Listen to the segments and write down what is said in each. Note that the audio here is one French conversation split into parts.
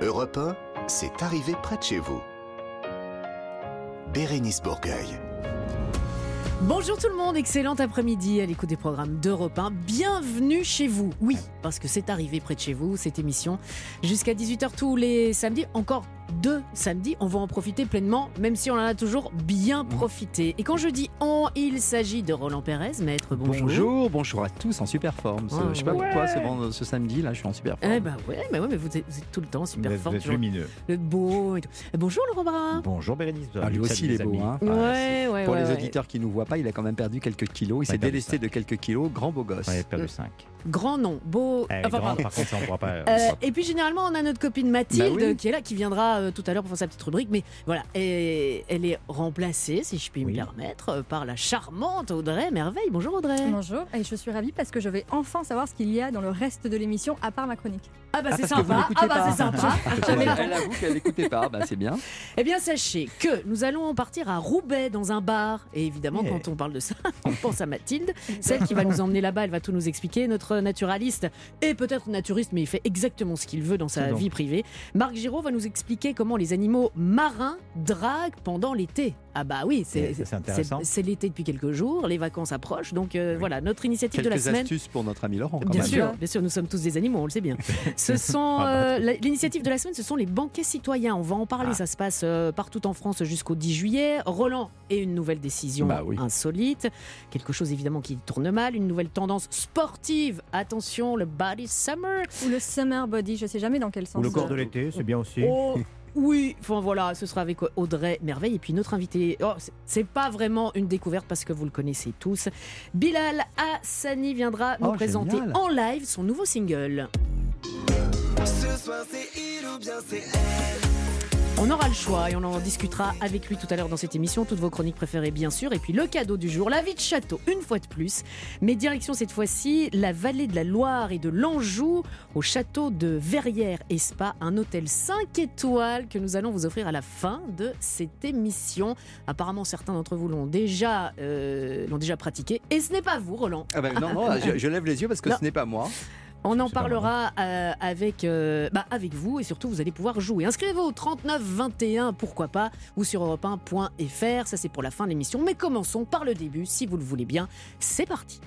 Europe 1, c'est arrivé près de chez vous. Bérénice Bourgueil. Bonjour tout le monde, excellent après-midi à l'écoute des programmes d'Europe 1. Bienvenue chez vous. Oui, parce que c'est arrivé près de chez vous, cette émission. Jusqu'à 18h tous les samedis, encore deux samedis. On va en profiter pleinement, même si on en a toujours bien profité. Et quand je dis on, il s'agit de Roland Pérez, maître, bonjour. Bonjour, bonjour à tous en super forme. Ce- Ah, je sais pas ouais. pourquoi ce, samedi là, je suis en super forme. Eh ben ouais, mais, ouais, mais vous, êtes, vous êtes tout le temps super fort, toujours lumineux. le beau et tout. Eh, Bonjour Laurent Barra. Bonjour Bérénice. Ah, lui aussi, il est beau. Hein. Ouais, ouais, Pour ouais, les ouais. auditeurs qui nous voient pas, il a quand même perdu quelques kilos. Il s'est délesté de quelques kilos. Grand beau gosse. Ouais, perdu 5. Grand nom, beau. Eh, enfin, pardon. par contre, ça, on pourra pas. Euh, et puis généralement on a notre copine Mathilde Bah oui. qui est là, qui viendra euh, tout à l'heure pour faire sa petite rubrique. Mais voilà, et elle est remplacée, si je puis me permettre, euh, par la charmante Audrey Merveille. Bonjour Audrey. Bonjour, et je suis ravie parce que je vais enfin savoir ce qu'il y a dans le reste de l'émission à part ma chronique. Ah bah Ah, c'est parce que vous sympa. Ah bah c'est sympa. Elle avoue qu'elle n'écoutait pas. Bah, c'est bien. Eh bien sachez que nous allons partir à Roubaix dans un bar. Et évidemment Yeah. quand on parle de ça, on pense à Mathilde, celle qui va nous emmener là-bas. Elle va tout nous expliquer. Notre naturaliste et peut-être naturiste, mais il fait exactement ce qu'il veut dans sa vie privée. Marc Giraud va nous expliquer comment les animaux marins draguent pendant l'été. Ah bah oui, c'est l'été depuis quelques jours, les vacances approchent, donc euh, voilà notre initiative de la Quelques semaine. astuces pour notre ami Laurent. quand Bien même. sûr, bien sûr, nous sommes tous des animaux, on le sait bien. Ce sont Ah bah, euh, l'initiative de la semaine, ce sont les banquets citoyens. On va en parler. Ah. Ça se passe euh, partout en France jusqu'au 10 juillet. Roland et une nouvelle décision Bah oui. insolite, quelque chose évidemment qui tourne mal, une nouvelle tendance sportive. Attention, le body summer. Ou le summer body, je sais jamais dans quel sens. Ou le corps de l'été, c'est bien aussi. Oh, oui, enfin voilà, ce sera avec Audrey Merveille et puis notre invité. Oh, c'est- c'est pas vraiment une découverte parce que vous le connaissez tous. Bilal Hassani viendra nous Oh, présenter génial. en live son nouveau single. On aura le choix et on en discutera avec lui tout à l'heure dans cette émission. Toutes vos chroniques préférées, bien sûr. Et puis le cadeau du jour, la vie de château, une fois de plus. Mais direction cette fois-ci, la vallée de la Loire et de l'Anjou, au château de Verrières et Spa, un hôtel 5 étoiles que nous allons vous offrir à la fin de cette émission. Apparemment, certains d'entre vous l'ont déjà, euh, l'ont déjà pratiqué. Et ce n'est pas vous, Roland. Ah bah, non, non, je, je lève les yeux parce que Non. ce n'est pas moi. On en parlera euh, avec, euh, bah, avec vous et surtout vous allez pouvoir jouer. Inscrivez-vous au 39 21, pourquoi pas, ou sur europe1.fr. Ça c'est pour la fin de l'émission. Mais commençons par le début, si vous le voulez bien. C'est parti.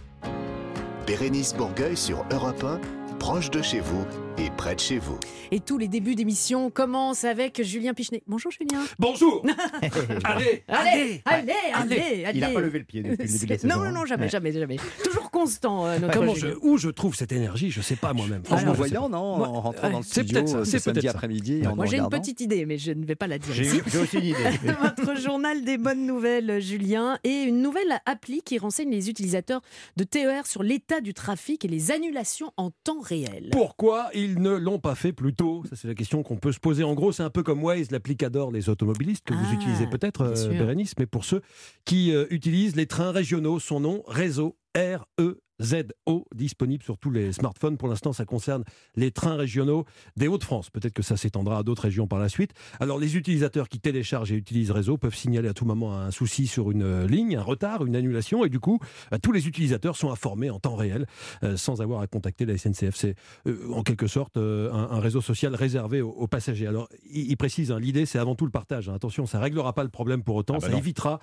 Bérénice Bourgueil sur Europe 1, proche de chez vous et près de chez vous. Et tous les débuts d'émission commencent avec Julien Pichenet. Bonjour Julien. Bonjour Allez Allez, allez, allez, allez. Il n'a pas levé le pied depuis le début de la saison. non, non, jamais, Ouais. jamais, jamais. Toujours constant, euh, notre Comment je, Julien. Où je trouve cette énergie, je sais pas moi-même. En sais voyant, non Moi, En rentrant ouais, dans le studio c'est ce samedi après-midi. en Moi j'ai une petite idée, mais je ne vais pas la dire J'ai aussi une idée. Votre journal des bonnes nouvelles, Julien, et une nouvelle appli qui renseigne les utilisateurs de TER sur l'état du trafic et les annulations en temps réel. Pourquoi ils ne l'ont pas fait plus tôt Ça, c'est la question qu'on peut se poser. En gros, c'est un peu comme Waze, l'appli qu'adorent les automobilistes, que Ah, vous utilisez peut-être, euh. Bérénice, mais pour ceux qui euh, utilisent les trains régionaux, son nom, réseau R-E. ZO disponible sur tous les smartphones. Pour l'instant, ça concerne les trains régionaux des Hauts-de-France. Peut-être que ça s'étendra à d'autres régions par la suite. Alors, les utilisateurs qui téléchargent et utilisent réseau peuvent signaler à tout moment un souci sur une euh, ligne, un retard, une annulation, et du coup, euh, tous les utilisateurs sont informés en temps réel, euh, sans avoir à contacter la SNCF. C'est euh, en quelque sorte euh, un, un réseau social réservé aux, aux passagers. Alors, il, il précise, hein, l'idée, c'est avant tout le partage. hein. Attention, ça réglera pas le problème pour autant. Ah bah ça non. évitera,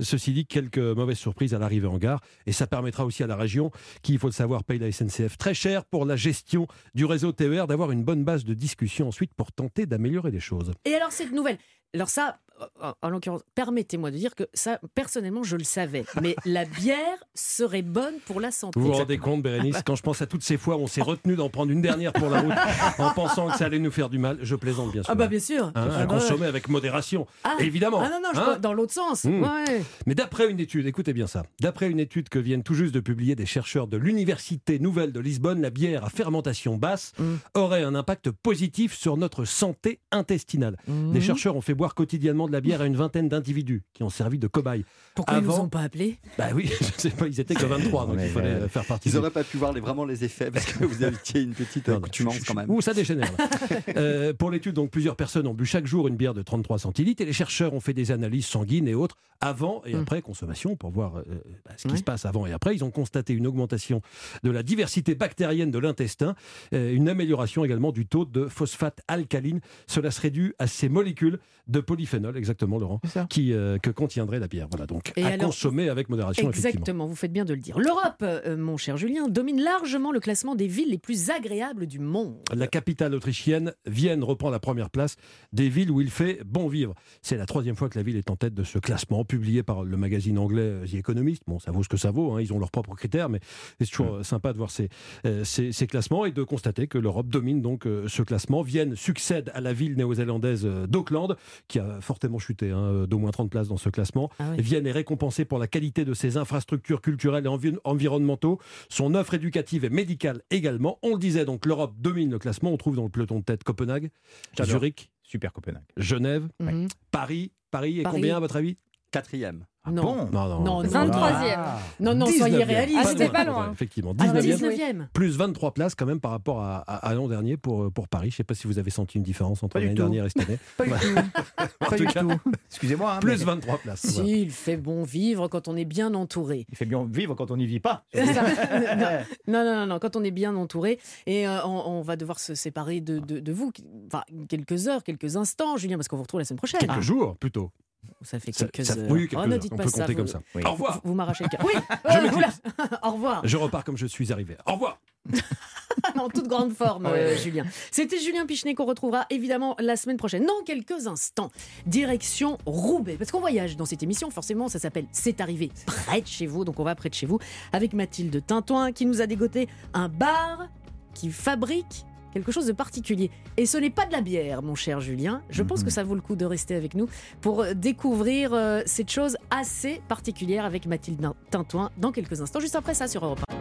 ceci dit, quelques mauvaises surprises à l'arrivée en gare, et ça permettra aussi à la région qui, il faut le savoir, paye la SNCF très cher pour la gestion du réseau TER, d'avoir une bonne base de discussion ensuite pour tenter d'améliorer les choses. Et alors cette nouvelle, alors ça, en- en l'occurrence, permettez-moi de dire que ça, personnellement, je le savais, mais la bière serait bonne pour la santé. Vous vous rendez compte, Bérénice, quand je pense à toutes ces fois où on s'est retenu d'en prendre une dernière pour la route en pensant que ça allait nous faire du mal, je plaisante bien sûr. Ah bah bien sûr. Hein, Ah à bah consommer avec modération, Ah. évidemment. Ah non, non, je Hein crois dans l'autre sens. Mmh. Ouais. Mais d'après une étude, écoutez bien ça, d'après une étude que viennent tout juste de publier des chercheurs de l'Université Nouvelle de Lisbonne, la bière à fermentation basse Mm. aurait un impact positif sur notre santé intestinale. Mmh. Les chercheurs ont fait boire quotidiennement de la bière à une vingtaine d'individus qui ont servi de cobayes. Pourquoi ils nous avant- ont pas appelés Bah oui, je sais pas, ils étaient que 23, donc Mais, il fallait euh, faire partie Ils n'auraient pas pu voir les- vraiment les effets parce que vous aviez une petite accoutumance chut, quand même. Ouh, ça dégénère. Euh, pour l'étude, donc plusieurs personnes ont bu chaque jour une bière de 33 centilitres et les chercheurs ont fait des analyses sanguines et autres avant et Mm. après consommation pour voir euh, bah, ce qui se passe avant et après. Ils ont constaté une augmentation de la diversité bactérienne de l'intestin, euh, une amélioration également du taux de phosphate alcaline. Cela serait dû à ces molécules de polyphénol, exactement Laurent, qui, euh, que contiendrait la bière. Voilà, donc Et à alors- consommer avec modération. Exactement, vous faites bien de le dire. L'Europe, euh, mon cher Julien, domine largement le classement des villes les plus agréables du monde. La capitale autrichienne, Vienne, reprend la première place des villes où il fait bon vivre. C'est la troisième fois que la ville est en tête de ce classement, publié par le magazine anglais euh, The Economist. Bon, ça vaut ce que ça vaut, hein, ils ont leurs propres critères, mais c'est toujours euh, sympa de voir ces, euh, ces, ces classements et de constater que l'Europe domine donc ce classement. Vienne succède à la ville néo-zélandaise d'Auckland, qui a fortement chuté hein, d'au moins 30 places dans ce classement. Ah oui. Vienne est récompensée pour la qualité de ses infrastructures culturelles et envi- environnementaux, son offre éducative et médicale également. On le disait donc, l'Europe domine le classement. On trouve dans le peloton de tête Copenhague. Zurich, Super Copenhague. Genève, Mhm. Paris. Paris est Paris. combien à votre avis? Quatrième. Non. Bon. Non, non, Non, non, 23e. non, non, soyez 19e. réalistes. Ah, c'était pas loin. Effectivement, Ah, 19e. 19e. Plus 23 places quand même par rapport à, à- à l'an dernier pour, pour Paris. Je ne sais pas si vous avez senti une différence entre l'année dernière et cette année. Pas du tout. Pas tout du tout. Excusez-moi. hein, plus mais 23 places. voilà. Si, il fait bon vivre quand on est bien entouré. Il fait bien vivre quand on n'y vit pas. Non, non, non, non, quand on est bien entouré. Et euh, on, on va devoir se séparer de, de, de vous, enfin, quelques heures, quelques instants, Julien, parce qu'on vous retrouve la semaine prochaine. Quelques jours plutôt. Ça fait Ça- quelques ça- heures. oui, quelques Oh, ne heures. dites On pas peut ça. compter vous- comme ça. Oui. Au revoir. Vous, vous m'arrachez le cœur. Oui, Je euh. Au revoir. Je repars comme je suis arrivé. Au revoir. en toute grande forme, Ah ouais. euh, Julien. C'était Julien Pichenet qu'on retrouvera évidemment la semaine prochaine. Dans quelques instants, direction Roubaix. Parce qu'on voyage dans cette émission, forcément, ça s'appelle C'est arrivé près de chez vous. Donc on va près de chez vous avec Mathilde Tintoin qui nous a dégoté un bar qui fabrique quelque chose de particulier. Et ce n'est pas de la bière, mon cher Julien. Je pense Mhm. que ça vaut le coup de rester avec nous pour découvrir euh, cette chose assez particulière avec Mathilde Tintoin dans quelques instants, juste après ça sur Europe 1.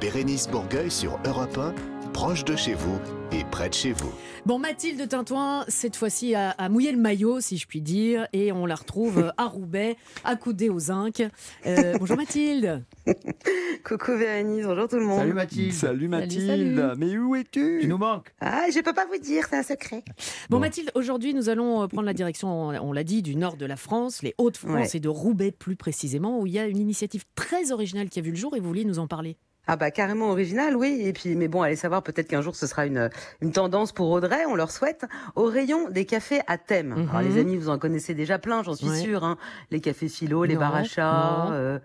Bérénice Bourgueil sur Europe 1, proche de chez vous et près de chez vous. Bon, Mathilde Tintoin, cette fois-ci, a, a mouillé le maillot, si je puis dire, et on la retrouve à Roubaix, accoudée au zinc. Euh, bonjour Mathilde. Coucou Bérénice, bonjour tout le monde. Salut Mathilde. Salut Mathilde. salut. Mais où es-tu? Tu nous manques. Ah, je peux pas vous dire, c'est un secret. Bon, Bon. Mathilde, aujourd'hui, nous allons euh, prendre la direction, on on l'a dit, du nord de la France, les Hauts-de-France Ouais. et de Roubaix plus précisément, où il y a une initiative très originale qui a vu le jour et vous vouliez nous en parler. Ah bah carrément original, oui. Et puis, mais bon, allez savoir, peut-être qu'un jour ce sera une, une tendance pour Audrey, on leur souhaite, au rayon des cafés à thème. Mhm. Alors les amis, vous en connaissez déjà plein, j'en suis Ouais. sûre. Hein. Les cafés philo, les chat, non. euh,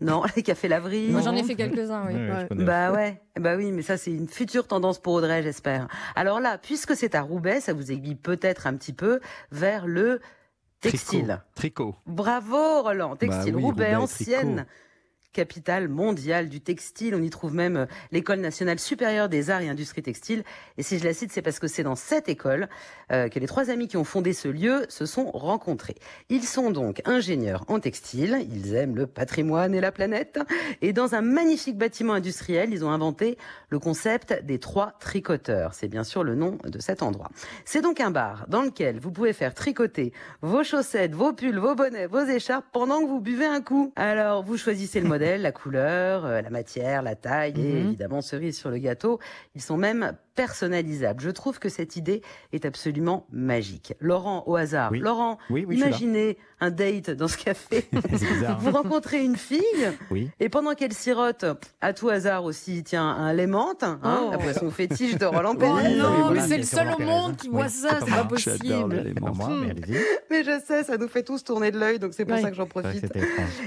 non, les cafés laverie. Moi, j'en ai fait quelques-uns, oui. Ouais, ouais. Bah ouais, bah oui, mais ça c'est une future tendance pour Audrey, j'espère. Alors là, puisque c'est à Roubaix, ça vous aiguille peut-être un petit peu vers le textile. Tricot. Bravo Roland, textile Bah oui, Roubaix, Roubaix, ancienne tricot. Capitale mondiale du textile. On y trouve même euh, l'école nationale supérieure des arts et industries textiles. Et si je la cite, c'est parce que c'est dans cette école euh, que les trois amis qui ont fondé ce lieu se sont rencontrés. Ils sont donc ingénieurs en textile, ils aiment le patrimoine et la planète, et dans un magnifique bâtiment industriel, ils ont inventé le concept des trois tricoteurs. C'est bien sûr le nom de cet endroit. C'est donc un bar dans lequel vous pouvez faire tricoter vos chaussettes, vos pulls, vos bonnets, vos écharpes pendant que vous buvez un coup. Alors, vous choisissez le modèle, la couleur, euh, la matière, la taille et Mhm. évidemment cerise sur le gâteau. Ils sont même personnalisables. Je trouve que cette idée est absolument magique. Laurent, au hasard. Oui. Laurent, Oui, oui, imaginez un date dans ce café. Vous rencontrez une fille Oui. et pendant qu'elle sirote, à tout hasard aussi, tiens, un lait menthe, hein, Oh. la boisson fétiche de Roland Oh Pérez. oui, non, voilà, mais c'est le seul au monde qui c'est ça, c'est pas possible. moi, mais je sais, ça nous fait tous tourner de l'œil, donc c'est pour ça que j'en profite.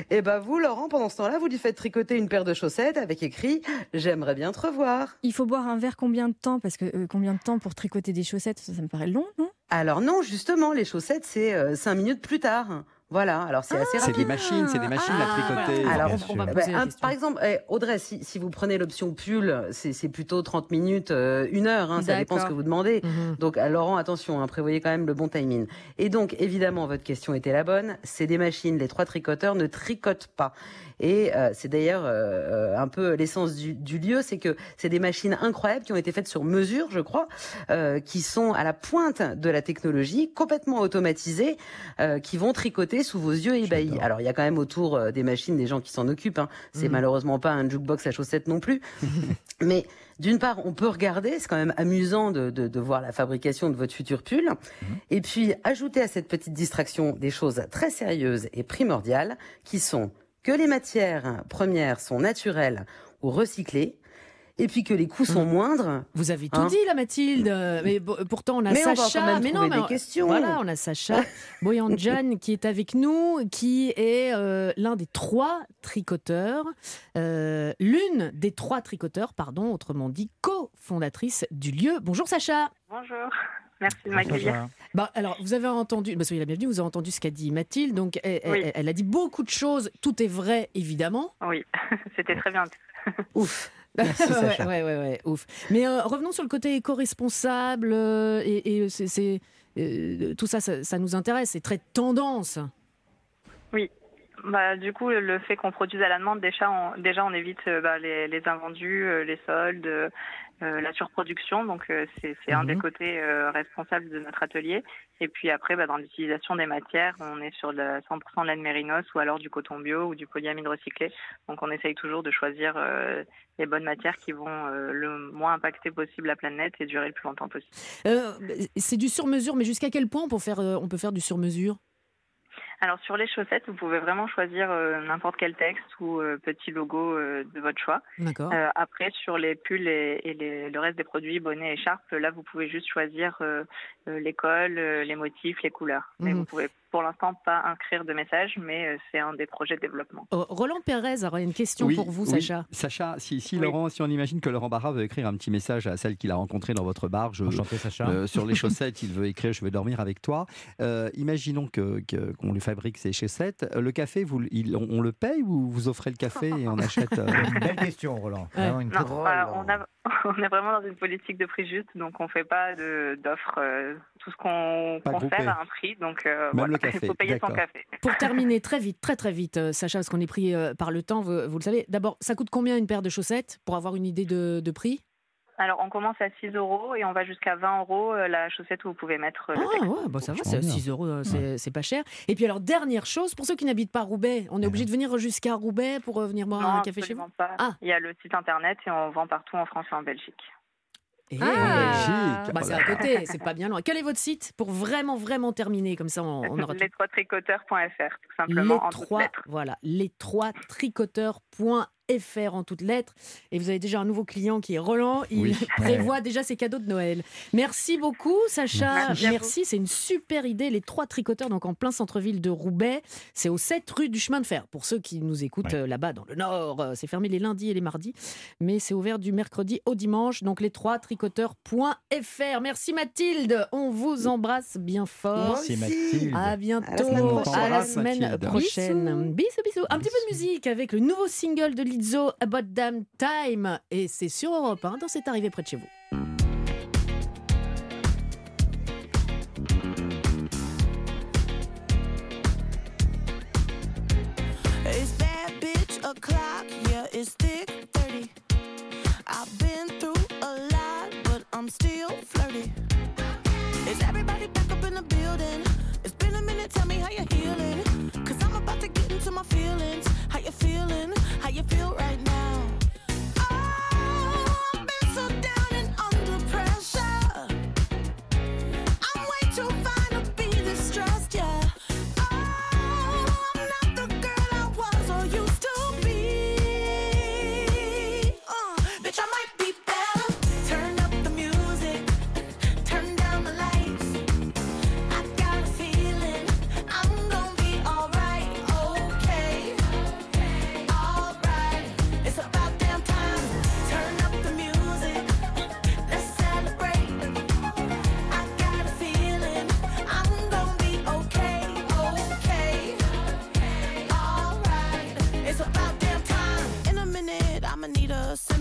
Et bah vous, Laurent, pendant ce temps-là, vous lui faites tricoter une paire de chaussettes avec écrit J'aimerais bien te revoir. Il faut boire un verre combien de temps? Parce que euh, combien de temps pour tricoter des chaussettes? Ça, ça me paraît long, non? Alors non, justement, les chaussettes, c'est euh, cinq minutes plus tard. Voilà, alors c'est assez C'est rapide. des machines, c'est des machines Ah, à tricoter. voilà. Alors, Bien on, on va sûr. poser Bah, la un- question. par exemple, eh, Audrey, si, si vous prenez l'option pull, c'est c'est plutôt 30 minutes, euh, une heure, hein, ça dépend ce que vous demandez. Mhm. Donc, à Laurent, attention, hein, prévoyez quand même le bon timing. Et donc, évidemment, votre question était la bonne. C'est des machines, les trois tricoteurs ne tricotent pas. Et euh, c'est d'ailleurs euh, euh, un peu l'essence du, du lieu, c'est que c'est des machines incroyables qui ont été faites sur mesure, je crois, euh, qui sont à la pointe de la technologie, complètement automatisées, euh, qui vont tricoter sous vos yeux ébahis. Alors, il y a quand même autour euh, des machines des gens qui s'en occupent. Hein. C'est Mhm. malheureusement pas un jukebox à chaussettes non plus. Mais d'une part, on peut regarder, c'est quand même amusant de, de, de voir la fabrication de votre futur pull. Et puis, ajouter à cette petite distraction des choses très sérieuses et primordiales qui sont que les matières premières sont naturelles ou recyclées, et puis que les coûts sont moindres. Vous avez tout Hein dit là, Mathilde. Euh, Mais pourtant, on a Mais on va Sacha. quand même mais non, trouver mais des on- questions. Voilà, on a Sacha Boyanjan qui est avec nous, qui est euh, l'un des trois tricoteurs, euh, l'une des trois tricoteurs, pardon, autrement dit, co-fondatrice du lieu. Bonjour Sacha. Bonjour, merci de m'accueillir. Bah, alors, vous avez entendu, bah, soyez la bienvenue, vous avez entendu ce qu'a dit Mathilde. Donc, elle, Oui. elle- elle a dit beaucoup de choses. Tout est vrai, évidemment. Oui, c'était très bien. Ouf. Merci, Sacha. ouais, ouais, ouais, ouf. Mais euh, revenons sur le côté éco-responsable euh, et, et c'est, c'est, euh, tout ça, ça, ça nous intéresse. C'est très tendance. Bah, du coup, le fait qu'on produise à la demande, déjà, on, déjà, on évite euh, bah, les, les invendus, euh, les soldes, euh, la surproduction. Donc, euh, c'est, un Mhm. des côtés euh, responsables de notre atelier. Et puis après, bah, dans l'utilisation des matières, on est sur le 100% de laine mérinos ou alors du coton bio ou du polyamide recyclé. Donc, on essaye toujours de choisir les bonnes matières qui vont le moins impacter possible la planète et durer le plus longtemps possible. C'est du sur-mesure, mais jusqu'à quel point on peut faire, on peut faire du sur-mesure? Alors sur les chaussettes, vous pouvez vraiment choisir euh, n'importe quel texte ou euh, petit logo euh, de votre choix. D'accord. Euh, après, sur les pulls et, et les- le reste des produits, bonnets, écharpes, là, vous pouvez juste choisir l'école, les motifs, les couleurs. Mais Mhm. vous pouvez pour l'instant pas inscrire de message, mais euh, c'est un des projets de développement. Euh, Roland Pérez aurait une question Oui, pour vous, oui. Sacha. Sacha, si, si Oui. Laurent, si on imagine que Laurent Barra veut écrire un petit message à celle qu'il a rencontrée dans votre bar, je, Enchanté, Sacha. euh, sur les chaussettes, il veut écrire Je vais dormir avec toi. Euh, imaginons que que- qu'on lui fabrique ses chaussettes. Euh, Le café, vous, le- il- on, on le paye ou vous offrez le café et on achète euh, Une belle question, Roland. Ouais. Vraiment une Non, très- euh, on, a- on est vraiment dans une politique de prix juste, donc on fait pas d'offres. euh, tout ce qu'on fait a un prix, donc euh, Même voilà, le café, il faut payer son café. Pour terminer très vite, très très vite, Sacha, parce qu'on est pris par le temps, vous, vous le savez. D'abord, ça coûte combien une paire de chaussettes pour avoir une idée de, de prix? Alors, on commence à 6 euros et on va jusqu'à 20 euros euh, la chaussette où vous pouvez mettre euh, le Ah ouais, bah ça va, c'est bien. 6 euros, euh, c'est c'est pas cher. Et puis alors, dernière chose, pour ceux qui n'habitent pas Roubaix, on est obligé de venir jusqu'à Roubaix pour venir boire Non, un café chez vous? absolument pas. Ah. Il y a le site internet et on vend partout en France et en Belgique. Eh, Ah. Belgique. bah, c'est à côté, c'est pas bien loin. Quel est votre site pour vraiment, vraiment terminer Comme ça, on, on aura tout. les trois tricoteurs.fr, tout simplement, en les toutes trois, voilà, les trois tricoteurs.fr en toutes lettres. Et vous avez déjà un nouveau client qui est Roland. Il Oui. prévoit déjà ses cadeaux de Noël. Merci beaucoup, Sacha. Merci. C'est une super idée. Les trois tricoteurs, donc en plein centre-ville de Roubaix. C'est au 7 rue du chemin de fer. Pour ceux qui nous écoutent Ouais. euh, là-bas dans le nord, euh, c'est fermé les lundis et les mardis. Mais c'est ouvert du mercredi au dimanche. Donc les trois tricoteurs.fr. Merci Mathilde. On vous embrasse bien fort. Merci, Mathilde. À bientôt, À la semaine à prochaine. la semaine Mathilde. prochaine. Bisous, bisous. Un petit peu de musique avec le nouveau single de Lizzo, About Damn Time. Et c'est sur Europe 1 dans cette arrivée près de chez vous. It's bad bitch o'clock, yeah, it's thick 30. I've been through a lot, but I'm still flirty. Is everybody back up in the building? It's been a minute, tell me how you're healing. Cause I'm about to get into my feelings. How you feeling? You feel right now?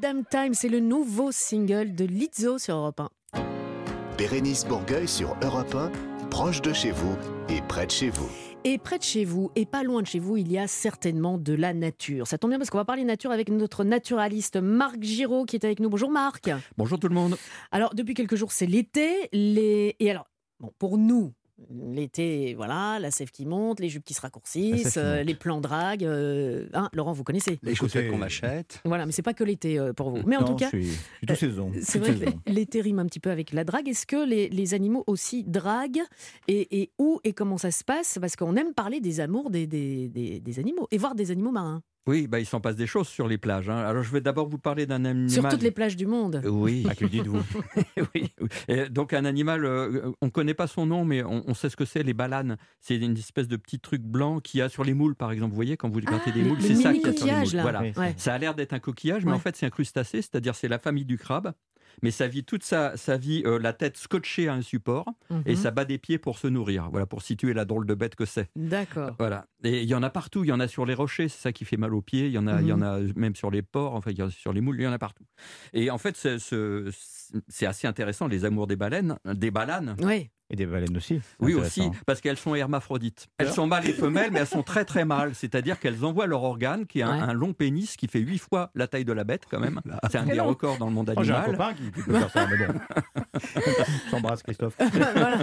time. About Damn Time, c'est le nouveau single de Lizzo sur Europe 1. Bérénice Bourgueil sur Europe 1, proche de chez vous et près de chez vous. Et près de chez vous, et pas loin de chez vous, il y a certainement de la nature. Ça tombe bien parce qu'on va parler nature avec notre naturaliste Marc Giraud qui est avec nous. Bonjour Marc. Bonjour tout le monde. Alors depuis quelques jours, c'est l'été. Les... Et alors, bon, pour nous, l'été, voilà, la sève qui monte, les jupes qui se raccourcissent, euh, les plans drague. euh, hein, Laurent, vous connaissez. Les chaussettes qu'on m'achète. Voilà, mais c'est pas que l'été euh, pour vous. Mais en non, tout cas, je suis, je suis tout saison. c'est vrai saison. que l'été rime un petit peu avec la drague. Est-ce que les, les animaux aussi draguent et, et où et comment ça se passe? Parce qu'on aime parler des amours des, des, des- des animaux et voir des animaux marins. Oui, bah, il s'en passe des choses sur les plages. hein. Alors, je vais d'abord vous parler d'un animal. Sur toutes les plages du monde. Oui. Ah, que dites-vous? Oui. oui. Et donc, un animal, euh, on ne connaît pas son nom, mais on, on sait ce que c'est, les balanes. C'est une espèce de petit truc blanc qu'il y a sur les moules, par exemple. Vous voyez, quand vous gratez des les- moules, les c'est ça qu'il y a sur les moules. là. Voilà. Oui. Ouais. Ça a l'air d'être un coquillage, mais Ouais. en fait, c'est un crustacé, c'est-à-dire c'est la famille du crabe. Mais ça vit toute sa, sa vie, euh, la tête scotchée à un support, et Mhm. ça bat des pieds pour se nourrir. Voilà, pour situer la drôle de bête que c'est. D'accord. Voilà. Et il y en a partout. Il y en a sur les rochers, c'est ça qui fait mal aux pieds. Il y en a, il y en a même sur les ports. Enfin, il y en a sur les moules. Il y en a partout. Et en fait, c'est- ce- c'est assez intéressant les amours des baleines, des balanes. Oui. Et des baleines aussi. Oui aussi, parce qu'elles sont hermaphrodites. Elles sont mâles et femelles, mais elles sont très très mâles. C'est-à-dire qu'elles envoient leur organe, qui est un, Ouais. un long pénis qui fait huit fois la taille de la bête quand même. C'est un des long. records dans le monde Oh, J'ai un animal. copain qui, qui peut faire ça, mais bon. J'embrasse Christophe. Voilà.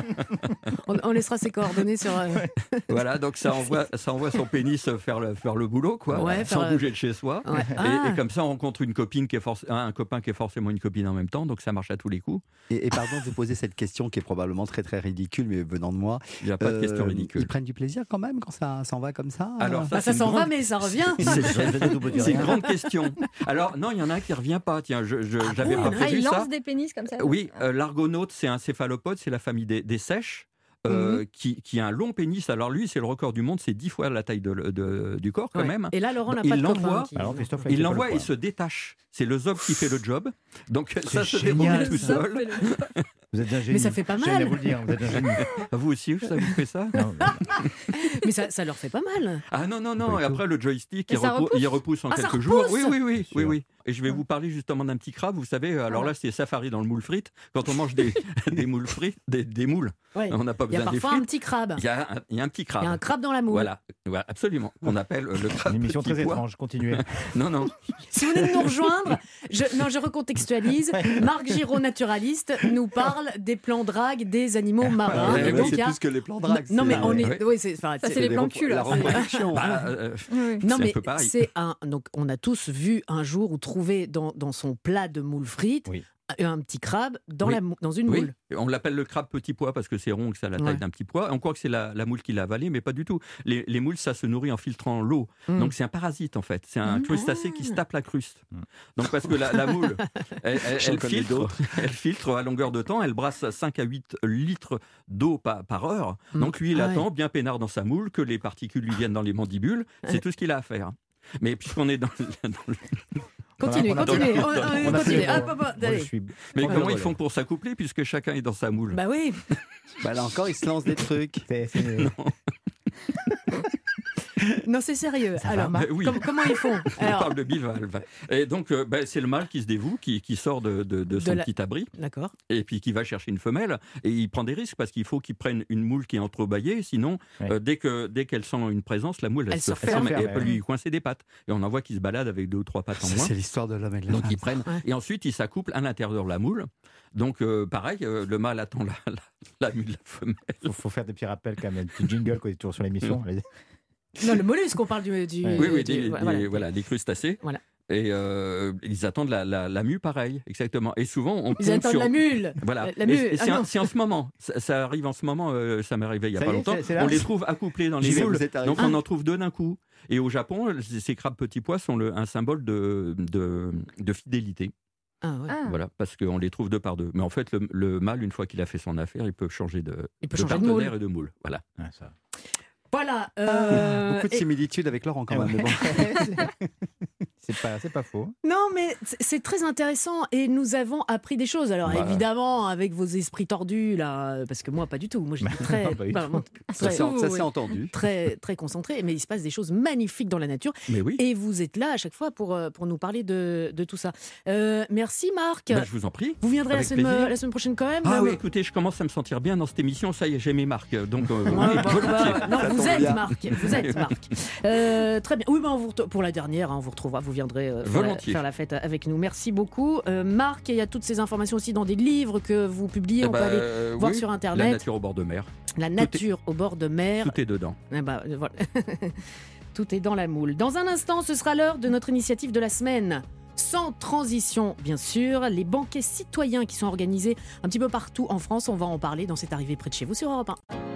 On, on laissera ses coordonnées sur. euh, Voilà, donc ça envoie, ça envoie son pénis faire le, faire le boulot, quoi, Ouais, sans faire, euh, bouger de chez soi. ouais. Et, Ah. et comme ça, on rencontre une copine qui est forc- un copain qui est forcément une copine en même temps, donc ça marche à tous les coups. Et, et pardon de vous poser cette question qui est probablement très très ridicule, mais venant de moi. Il n'y a pas de question Euh, ridicule. Ils prennent du plaisir quand même quand ça s'en va comme ça Alors, Bah, ça c'est s'en va, mais ça revient. C'est- une grande question. Alors, non, il y en a un qui revient pas. Tiens, je, je- j'avais bon pas Ah, prévu il ça. lance des pénis comme ça Oui, euh, l'argonaute, c'est un céphalopode, c'est la famille des, des sèches. euh, Mhm. qui, qui a un long pénis. Alors lui, c'est le record du monde, c'est 10 fois la taille de- de- du corps quand Ouais. même. Et là, Laurent n'a Il pas de copain. qui- Alors, Il l'envoie le et se détache. C'est le zob qui fait le job. Donc ça se débrouille tout ça. seul. Vous êtes un génie. Mais ça fait pas mal. vous le dire, vous êtes un génie. Vous aussi, ça vous fait ça Non, Mais ça, ça leur fait pas mal. Ah non, non, non. Et après, le joystick, il, repousse il repousse en Ah, ça quelques jours. repousse Oui, oui, oui. Oui, oui. Et je vais vous parler justement d'un petit crabe. Vous savez, alors là, c'est safari dans le moule frite. Quand on mange des, des moules frites, des, des moules, Ouais. on n'a pas Il y a besoin des parfois un frites. petit crabe. Il y, a un, il y a un petit crabe. Il y a un crabe dans la moule. Voilà, voilà, absolument. Qu'on appelle euh, le crabe. Une émission très pois. étrange. Continuez. Non, non. Si vous venez de nous rejoindre, je, non, je recontextualise. Marc Giraud, naturaliste, nous parle des plans drague des animaux marins. Ouais, donc, c'est a- plus que les plans drague. non, mais c'est- on est. Oui, c'est. enfin, Ça, c'est- c'est les plans cul. La. Bah, euh, Oui, oui. Non, mais c'est un. Donc, on a tous vu un jour ou trouvé dans, dans son plat de moule frite Oui. Un petit crabe dans, Oui. la, mou- dans une oui, moule. on l'appelle le crabe petit pois parce que c'est rond, que ça a la taille Ouais. d'un petit pois. On croit que c'est la, la moule qui l'a avalé, mais pas du tout. Les, les moules, ça se nourrit en filtrant l'eau. Mm. Donc c'est un parasite en fait. C'est un Mm. crustacé qui se tape la cruste. Mm. Donc parce que la, la moule, elle, filtre, elle filtre à longueur de temps, elle brasse 5 à 8 litres d'eau par, par heure. Donc lui, il Ah ouais. attend bien peinard dans sa moule que les particules lui viennent dans les mandibules. C'est Ouais. tout ce qu'il a à faire. Mais puisqu'on est dans, le- dans le- Continuez, continuez. Mais comment ils font pour s'accoupler puisque chacun est dans sa moule? Bah oui. Bah là encore, ils se lancent des trucs. C'est- c'est- Non, c'est sérieux. Ça Alors, Oui. com- comment ils font On parle de bivalve. Et donc, euh, ben, c'est le mâle qui se dévoue, qui, qui sort de, de- de De son la- petit abri, D'accord. et puis qui va chercher une femelle. Et il prend des risques parce qu'il faut qu'il prenne une moule qui est entrebâillée. Sinon, Ouais. euh, dès que dès qu'elle sent une présence, la moule, elle, Elle se se ferme et elle peut ouais. lui coincer des pattes. Et on en voit qui se balade avec deux ou trois pattes en moins. c'est l'histoire de l'homme et de la Donc femme. ils prennent. Ouais. Et ensuite, ils s'accouplent à l'intérieur de la moule. Donc, euh, pareil, euh, le mâle attend la, la, la mule de la femelle. faut, faut faire des petits rappels quand même. Un petit jingle quand on est toujours sur l'émission. Allez. Non, le mollusque, on parle du. du Ouais. Oui, oui, du- des, voilà. des- voilà, des crustacés. Voilà. Et euh, ils attendent la, la, la mue, pareil, exactement. Et souvent, on Ils attendent sur... la mule. Voilà. La- Et- mule. et c'est Ah en- ce moment. Ça, ça arrive en ce moment. euh, ça m'est arrivé il y a Ça pas est, longtemps. c'est- c'est là On les trouve accouplés dans les arrivé. Donc on en trouve deux d'un coup. Et au Japon, ces crabes petits pois sont le- un symbole de, de, de fidélité. Ah ouais. Ah. Voilà, parce qu'on les trouve deux par deux. Mais en fait, le, le mâle, une fois qu'il a fait son affaire, il peut changer de, Il peut de changer moule. partenaire et de moule. Voilà. Ah, ça. Voilà. euh, Beaucoup de et- similitudes avec Laurent quand même. mais bon. C'est pas, c'est pas faux. Non, mais c'est- très intéressant et nous avons appris des choses. Alors Voilà. évidemment, avec vos esprits tordus là, parce que moi pas du tout. Moi j'étais très, bah, Ça très- s'est ça s'est ouais, entendu. très très concentré. Mais il se passe des choses magnifiques dans la nature Mais oui. et vous êtes là à chaque fois pour euh, pour nous parler de, de tout ça. Euh, merci Marc. Ben, je vous en prie. Vous viendrez la semaine, plaisir. la semaine prochaine quand même? Ah Euh, oui, écoutez, je commence à me sentir bien dans cette émission. Ça y est, j'ai mes marques. Donc, euh, Ouais, oui, bah, bah, non, Ça vous êtes bien. Marc. Vous êtes Marc. Euh, très bien. Oui, mais on vous pour la dernière, hein, on vous retrouvera. Vous viendrez euh, faire, la, Volontiers. faire la fête avec nous. Merci beaucoup, Euh, Marc. Il y a toutes ces informations aussi dans des livres que vous publiez. Eh on peut ben, aller euh, voir oui, sur La internet. nature au bord de mer. La nature au bord de mer. Tout est dedans. Eh ben, euh, voilà. Tout est dans la moule. Dans un instant, ce sera l'heure de notre initiative de la semaine. Sans transition, bien sûr, les banquets citoyens qui sont organisés un petit peu partout en France. On va en parler dans cette arrivée près de chez vous sur Europe 1.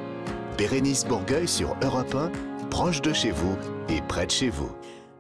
Bérénice Bourgueil sur Europe 1, proche de chez vous et près de chez vous.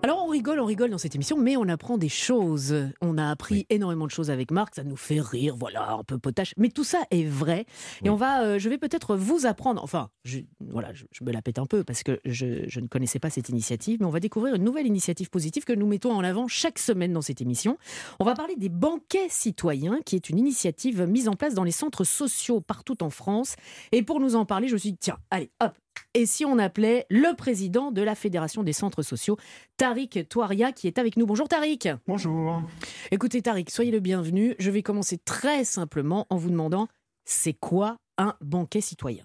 Alors on rigole, on rigole dans cette émission, mais on apprend des choses. On a appris énormément de choses avec Marc, ça nous fait rire, voilà, un peu potache. Mais tout ça est vrai. Et on va, euh, je vais peut-être vous apprendre. Enfin, je, voilà, je, je me la pète un peu parce que je, je ne connaissais pas cette initiative, mais on va découvrir une nouvelle initiative positive que nous mettons en avant chaque semaine dans cette émission. On va parler des banquets citoyens, qui est une initiative mise en place dans les centres sociaux partout en France. Et pour nous en parler, je me suis dit tiens, allez, hop. Et si on appelait le président de la Fédération des centres sociaux, Tariq Touaria, qui est avec nous. Bonjour Tariq. Bonjour. Écoutez Tariq, soyez le bienvenu. Je vais commencer très simplement en vous demandant, c'est quoi un banquet citoyen?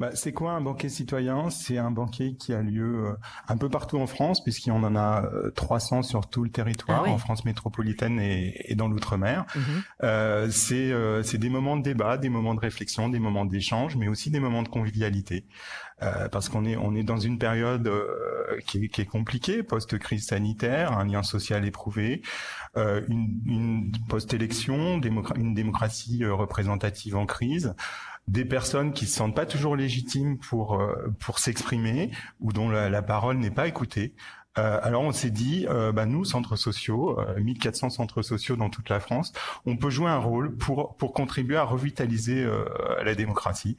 Bah, c'est quoi un banquet citoyen? C'est un banquet qui a lieu euh, un peu partout en France, puisqu'il y en a euh, 300 sur tout le territoire, Ah en France métropolitaine et, et dans l'outre-mer. Mhm. Euh, c'est euh, c'est des moments de débat, des moments de réflexion, des moments d'échange, mais aussi des moments de convivialité. Euh, parce qu'on est on est dans une période euh, qui, est, qui est compliquée, post-crise sanitaire, un lien social éprouvé, euh, une, une post-élection, démocra- une démocratie euh, représentative en crise des personnes qui se sentent pas toujours légitimes pour euh, pour s'exprimer ou dont la, la parole n'est pas écoutée. Euh, alors on s'est dit, euh, bah, nous centres sociaux, euh, 1400 centres sociaux dans toute la France, on peut jouer un rôle pour pour contribuer à revitaliser euh, la démocratie,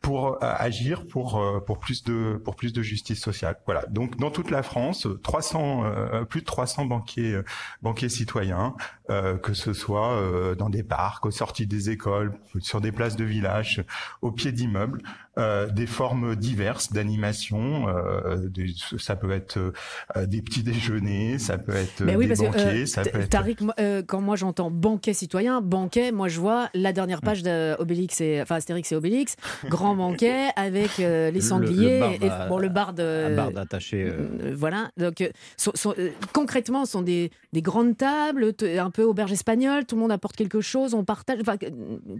pour euh, agir pour euh, pour plus de pour plus de justice sociale. Voilà. Donc dans toute la France, 300 euh, plus de 300 banquiers banquiers citoyens, que ce soit dans des parcs, aux sorties des écoles, sur des places de village, au pied d'immeubles, des formes diverses d'animation. Ça peut être des petits déjeuners, ça peut être Mais oui, des parce que banquets, euh, ça peut être Tariq, euh, quand moi j'entends banquet citoyen, banquet, moi je vois la dernière page d'Obélix et enfin Astérix et Obélix, grand banquet avec euh, les Le- sangliers, le et, bon le barde, Un euh, barde attaché. euh, euh, voilà. Donc euh, sont, euh, concrètement, ce sont des, des grandes tables, un peu auberge espagnole, tout le monde apporte quelque chose, on partage. Enfin, euh,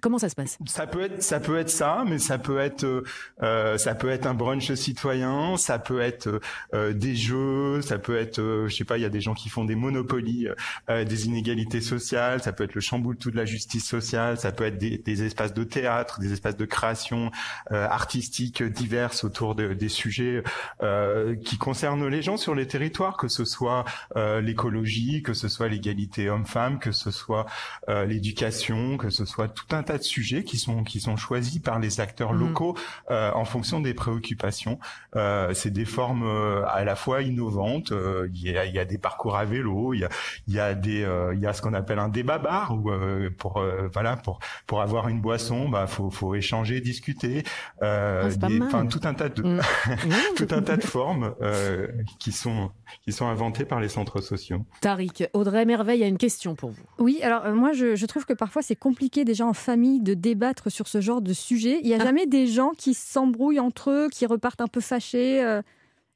comment ça se passe? Ça peut être, ça peut être ça, mais ça peut être, euh, euh, ça peut être un brunch citoyen, ça peut être euh, des jeux, ça peut être, euh, je sais pas, il y a des gens qui font des monopolies, euh, des inégalités sociales, ça peut être le chamboule-tout de la justice sociale, ça peut être des, des espaces de théâtre, des espaces de création euh, artistique diverses autour de- des sujets euh, qui concernent les gens sur les territoires, que ce soit euh, l'écologie, que ce soit l'égalité homme-femme, que ce soit euh, l'éducation, que ce soit tout un tas de sujets qui sont qui sont choisis par les acteurs Mhm. locaux euh, en fonction des préoccupations. Euh, c'est des formes euh, à la fois innovantes. Euh, Il y, a, il y a des parcours à vélo, il y a il y a des euh, il y a ce qu'on appelle un débat bar où euh, pour euh, voilà pour pour avoir une boisson, bah faut faut échanger, discuter. Euh, Ah, des- tout un tas de tout un tas de formes euh, qui sont qui sont inventées par les centres sociaux. Tariq, Audrey Merveille a une question pour vous. Oui, alors euh, moi je, je trouve que parfois c'est compliqué déjà en famille de débattre sur ce genre de sujet. Il n'y a Ah. jamais des gens qui s'embrouillent entre eux, qui repartent un peu fâchés.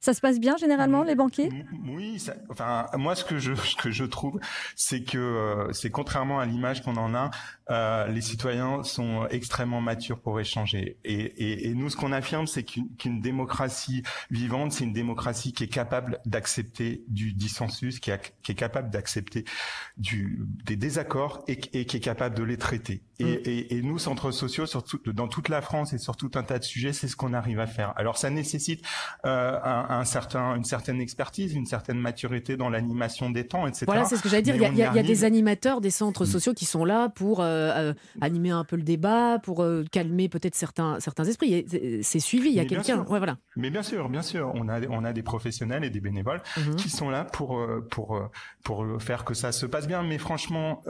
Ça se passe bien généralement, les banquets M- Oui, ça- enfin moi ce que je ce que je trouve, c'est que euh, c'est contrairement à l'image qu'on en a, euh, les citoyens sont extrêmement matures pour échanger. Et, et, et nous ce qu'on affirme, c'est qu'une qu'une démocratie vivante, c'est une démocratie qui est capable d'accepter du dissensus, qui, a- qui est capable d'accepter du des désaccords et, et qui est capable de les traiter. Et, Mm. et, et nous centres sociaux, surtout dans toute la France et sur tout un tas de sujets, c'est ce qu'on arrive à faire. Alors ça nécessite euh, un, un certain, une certaine expertise, une certaine maturité dans l'animation des temps, etc. Voilà, c'est ce que j'allais dire. Il y, a, y y des animateurs des centres sociaux qui sont là pour euh, euh, animer un peu le débat, pour euh, calmer peut-être certains, certains esprits. C'est suivi, il y a quelqu'un. sûr. Ouais, voilà. Mais bien sûr, bien sûr, on a on a des professionnels et des bénévoles Mhm. qui sont là pour pour pour faire que ça se passe bien. Mais franchement,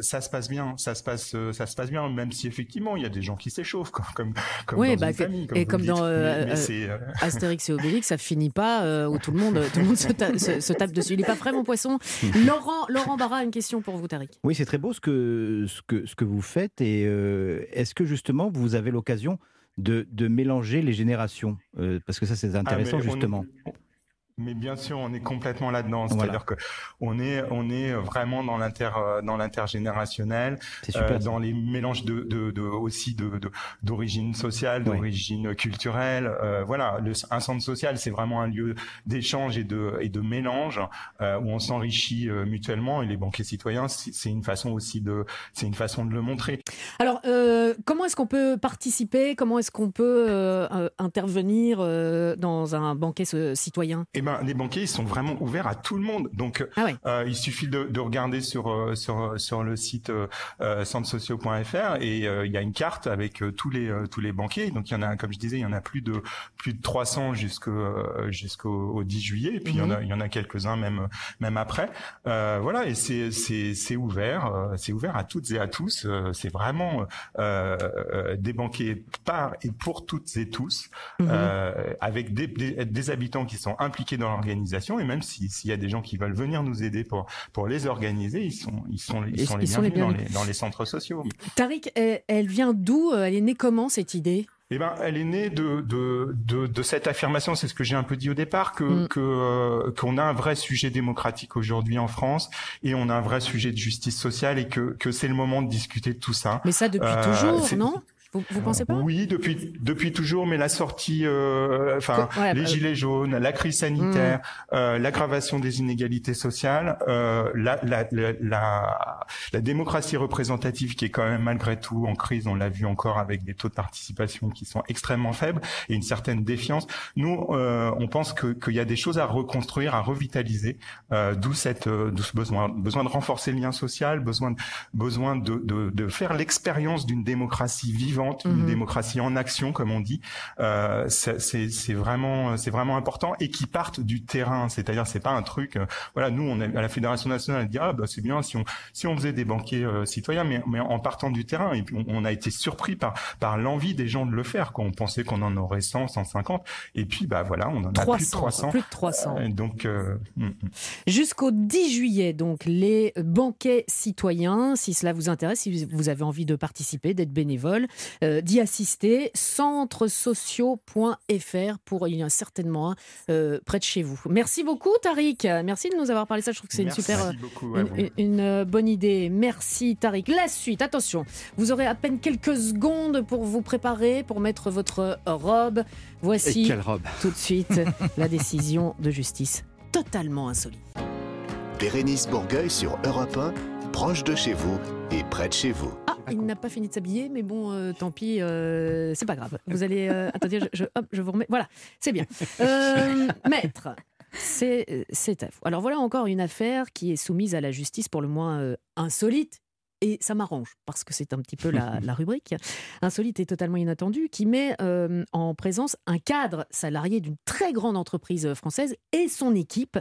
ça se passe bien, ça se passe ça se passe bien, même si effectivement il y a des gens qui s'échauffent comme comme comme Oui, dans bah, une famille, et vous comme dans euh, Mais- mais euh, euh, Astérix et Obélix, ça finit pas euh, où tout le monde, tout le monde se, ta- se- se tape dessus. Il n'est pas frais, mon poisson. Laurent, Laurent Barra, une question pour vous, Tariq. Oui, c'est très beau ce que, ce que, ce que vous faites. Et euh, est-ce que justement, vous avez l'occasion de, de mélanger les générations? Euh, Parce que ça, c'est Ah, intéressant, on- justement. Mais bien sûr, on est complètement là-dedans. Voilà. C'est-à-dire que on est, on est vraiment dans l'inter, euh, dans l'intergénérationnel, ça. dans les mélanges de, de, de aussi de, d'origine sociale, d'origine culturelle. Euh, voilà, le, un centre social, c'est vraiment un lieu d'échange et de, et de mélange euh, où on s'enrichit euh, mutuellement. Et les banquiers citoyens, c'est une façon aussi de, c'est une façon de le montrer. Alors, euh, comment est-ce qu'on peut participer? Comment est-ce qu'on peut euh, euh, intervenir euh, dans un banquet citoyen? Eh ben, les banquiers, ils sont vraiment ouverts à tout le monde. Donc, Ah ouais. euh, il suffit de, de regarder sur euh, sur sur le site euh, euh, centresociaux.fr et euh, il y a une carte avec euh, tous les euh, tous les banquiers. Donc, il y en a, comme je disais, il y en a plus de plus de 300 jusqu'au euh, jusqu'au au 10 juillet. Et puis il y en a il y en a quelques uns même même après. Euh, voilà, et c'est c'est c'est ouvert, euh, c'est ouvert à toutes et à tous. Euh, c'est vraiment euh, euh, des banquiers par et pour toutes et tous Mhm. euh, avec des, des, des habitants qui sont impliqués dans l'organisation et même si- s'il y a des gens qui veulent venir nous aider pour pour les organiser, ils sont ils sont ils Ils- sont les ils sont les bienvenus dans les dans les centres sociaux. Tariq, elle, elle vient d'où Elle est née comment cette idée? Eh ben, elle est née de de de, de cette affirmation. C'est ce que j'ai un peu dit au départ que Mm. que euh, qu'on a un vrai sujet démocratique aujourd'hui en France et on a un vrai sujet de justice sociale et que que c'est le moment de discuter de tout ça. Mais ça depuis Euh, toujours, non? Vous, vous pensez pas? Oui, depuis depuis toujours, mais la sortie, euh, enfin ouais, les bah, gilets jaunes, la crise sanitaire, euh, l'aggravation des inégalités sociales, euh, la, la, la, la, démocratie représentative qui est quand même malgré tout en crise, on l'a vu encore avec des taux de participation qui sont extrêmement faibles et une certaine défiance. Nous, euh, on pense que qu'il y a des choses à reconstruire, à revitaliser, euh, d'où cette euh, d'où ce besoin besoin de renforcer le lien social, besoin de, besoin de, de, de faire l'expérience d'une démocratie vivante, une démocratie en action, comme on dit. Euh, c'est vraiment, c'est vraiment important et qui partent du terrain. C'est-à-dire, c'est pas un truc. euh, voilà, nous, on est à la Fédération nationale, elle dit ah bah c'est bien si on si on faisait des banquiers euh, citoyens, mais mais en partant du terrain. Et puis on, on a été surpris par par l'envie des gens de le faire. Quoi. On pensait qu'on en aurait 100, 150, et puis bah voilà, on en a plus de 300, 300. plus de 300. Euh, donc mm. Jusqu'au 10 juillet, donc, les banquets citoyens, si cela vous intéresse, si vous avez envie de participer, d'être bénévole, euh, d'y assister, centresociaux.fr pour, il y en a certainement un euh, près de chez vous. Merci beaucoup, Tariq. Merci de nous avoir parlé de ça. Je trouve que c'est une super, euh, beaucoup une, vous. une- une, bonne idée. Merci, Tariq. La suite, attention, vous aurez à peine quelques secondes pour vous préparer, pour mettre votre robe. Voici Et quelle robe? tout de suite la décision de justice totalement insolite. Bérénice Bourgueil sur Europe 1, proche de chez vous et près de chez vous. Ah, il n'a pas fini de s'habiller, mais bon, euh, tant pis, euh, c'est pas grave. Vous allez. euh, attendez, je, je- hop, je vous remets. Voilà, c'est bien. Euh, maître, c'est c'est à vous. Alors voilà encore une affaire qui est soumise à la justice pour le moins euh, insolite. Et ça m'arrange, parce que c'est un petit peu la, la rubrique. Insolite et totalement inattendu, qui met euh, en présence un cadre salarié d'une très grande entreprise française et son équipe,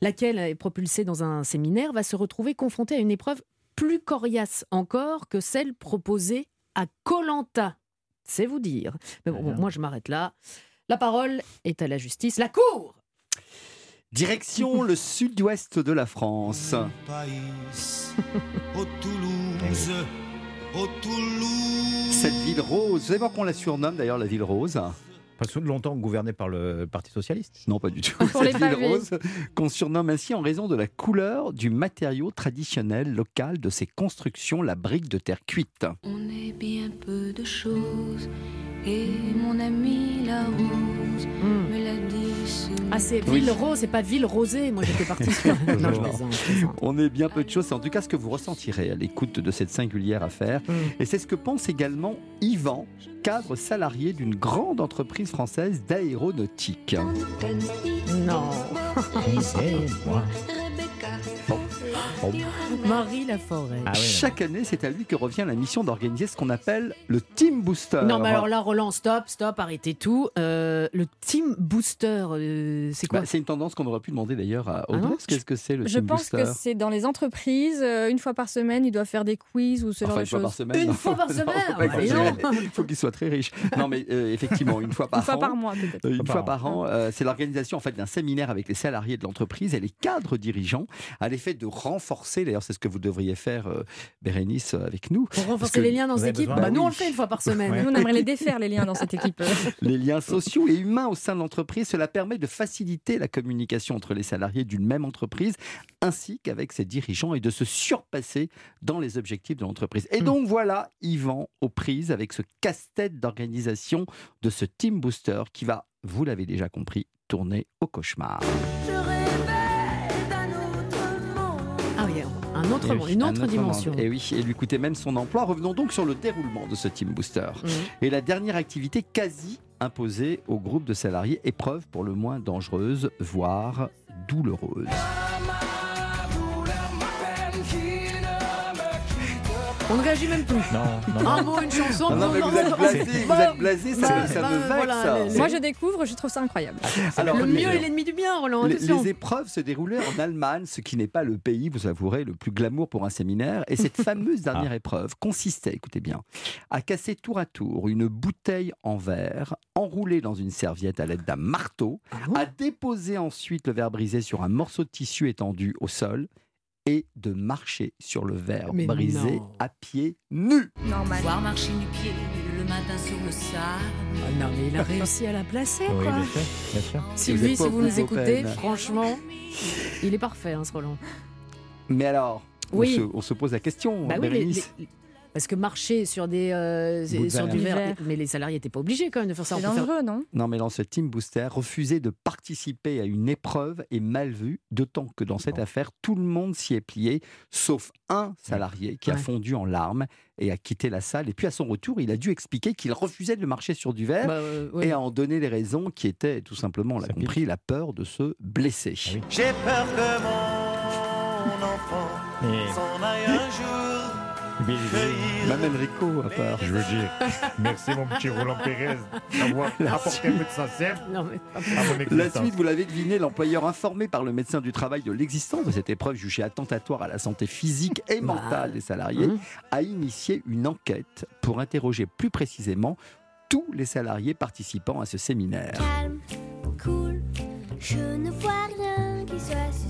laquelle est propulsée dans un séminaire, va se retrouver confrontée à une épreuve plus coriace encore que celle proposée à Colanta. C'est vous dire. Mais bon, bon, moi, je m'arrête là. La parole est à la justice. La cour Direction le sud-ouest de la France. Cette ville rose, vous savez voir qu'on la surnomme d'ailleurs la ville rose? Parce que longtemps gouvernée par le Parti Socialiste. Non, pas du tout. Pour les Cette ville rose qu'on surnomme ainsi en raison de la couleur du matériau traditionnel local de ses constructions, la brique de terre cuite. On est bien peu de choses et mon ami la rose me l'a dit Ah, c'est Ville Rose, c'est pas Ville Rosée. Moi, j'étais partie sur. Non, plaisante, plaisante. On est bien peu de choses, c'est en tout cas ce que vous ressentirez à l'écoute de cette singulière affaire. Mm. Et c'est ce que pense également Yvan, cadre salarié d'une grande entreprise française d'aéronautique. Non. Marie Laforêt. Ah Chaque année, c'est à lui que revient la mission d'organiser ce qu'on appelle le Team Booster. Non, mais alors là, Roland, stop, stop, arrêtez tout. Euh, le Team Booster, euh, c'est quoi Bah, c'est une tendance qu'on aurait pu demander d'ailleurs à Ah Audrey. Qu'est-ce que c'est le Je Team pense Booster que c'est dans les entreprises. euh, une fois par semaine, ils doivent faire des quiz ou ce genre Enfin, de une fois par choses. semaine. Une non. fois par semaine. Il faut qu'il soit très riche. Non, mais euh, effectivement, une fois par Une fois an. par mois, peut-être. Euh, Une fois par an, euh, c'est l'organisation en fait d'un séminaire avec les salariés de l'entreprise et les cadres dirigeants à l'effet de renforcer. D'ailleurs, c'est ce que vous devriez faire, euh, Bérénice, euh, avec nous. Pour renforcer les liens dans cette équipe, bah, nous on le fait une fois par semaine. Nous, on aimerait les défaire, les liens dans cette équipe. les liens sociaux et humains au sein de l'entreprise. Cela permet de faciliter la communication entre les salariés d'une même entreprise ainsi qu'avec ses dirigeants et de se surpasser dans les objectifs de l'entreprise. Et donc voilà Yvan aux prises avec ce casse-tête d'organisation de ce Team Booster qui va, vous l'avez déjà compris, tourner au cauchemar. Un autre Et monde, oui, une un autre autre dimension. monde. Et oui, et lui coûtait même son emploi. Revenons donc sur le déroulement de ce Team Booster. Et la dernière activité quasi imposée au groupe de salariés, épreuve pour le moins dangereuse, voire douloureuse. On ne réagit même plus. Non, non, non. Un mot, une chanson. Non, non, mais vous êtes blasé, vous Bah, êtes blasé, ça, bah, me- ça bah, me vexe. voilà, ça. les- Moi, je découvre, je trouve ça incroyable. Alors, le mieux est l'ennemi du bien, Roland. les, les épreuves se déroulaient en Allemagne, ce qui n'est pas le pays, vous avouerez, le plus glamour pour un séminaire. Et cette fameuse dernière épreuve consistait, écoutez bien, à casser tour à tour une bouteille en verre, enroulée dans une serviette à l'aide d'un marteau, à déposer ensuite le verre brisé sur un morceau de tissu étendu au sol et de marcher sur le verre Mais brisé non. à pieds nus. Normal. Voir marcher nu pied le matin sur le sable. Ah non, mais il a réussi à la placer, Oui, quoi. bien sûr, bien sûr. Sylvie, si vous nous écoutez, franchement, il est parfait, hein, ce Roland. Mais alors, Oui. on, se, on se pose la question, Bah oui, les- Bérénice. les- parce que marcher sur des euh, sur du verre, mais les salariés n'étaient pas obligés quand même de faire ça. C'est faire- dangereux, non? Non, mais dans ce Team Booster, refuser de participer à une épreuve est mal vu, d'autant que dans cette Bon. affaire, tout le monde s'y est plié, sauf un salarié qui a fondu en larmes et a quitté la salle. Et puis à son retour, il a dû expliquer qu'il refusait de marcher sur du verre Bah, euh, ouais. et à en donner les raisons qui étaient tout simplement, on l'a compris, la peur de se blesser. Ah oui. J'ai peur que mon enfant s'en aille un jour mais- Même Enrico a peur. je veux dire, merci mon petit Roland Pérez d'avoir apporté un peu de sincère Non, mais- à mon La suite, vous l'avez deviné, l'employeur informé par le médecin du travail de l'existence de cette épreuve jugée attentatoire à la santé physique et Bah, mentale des salariés hein. a initié une enquête pour interroger plus précisément tous les salariés participant à ce séminaire. Calme, cool, je ne vois rien qui soit suspect.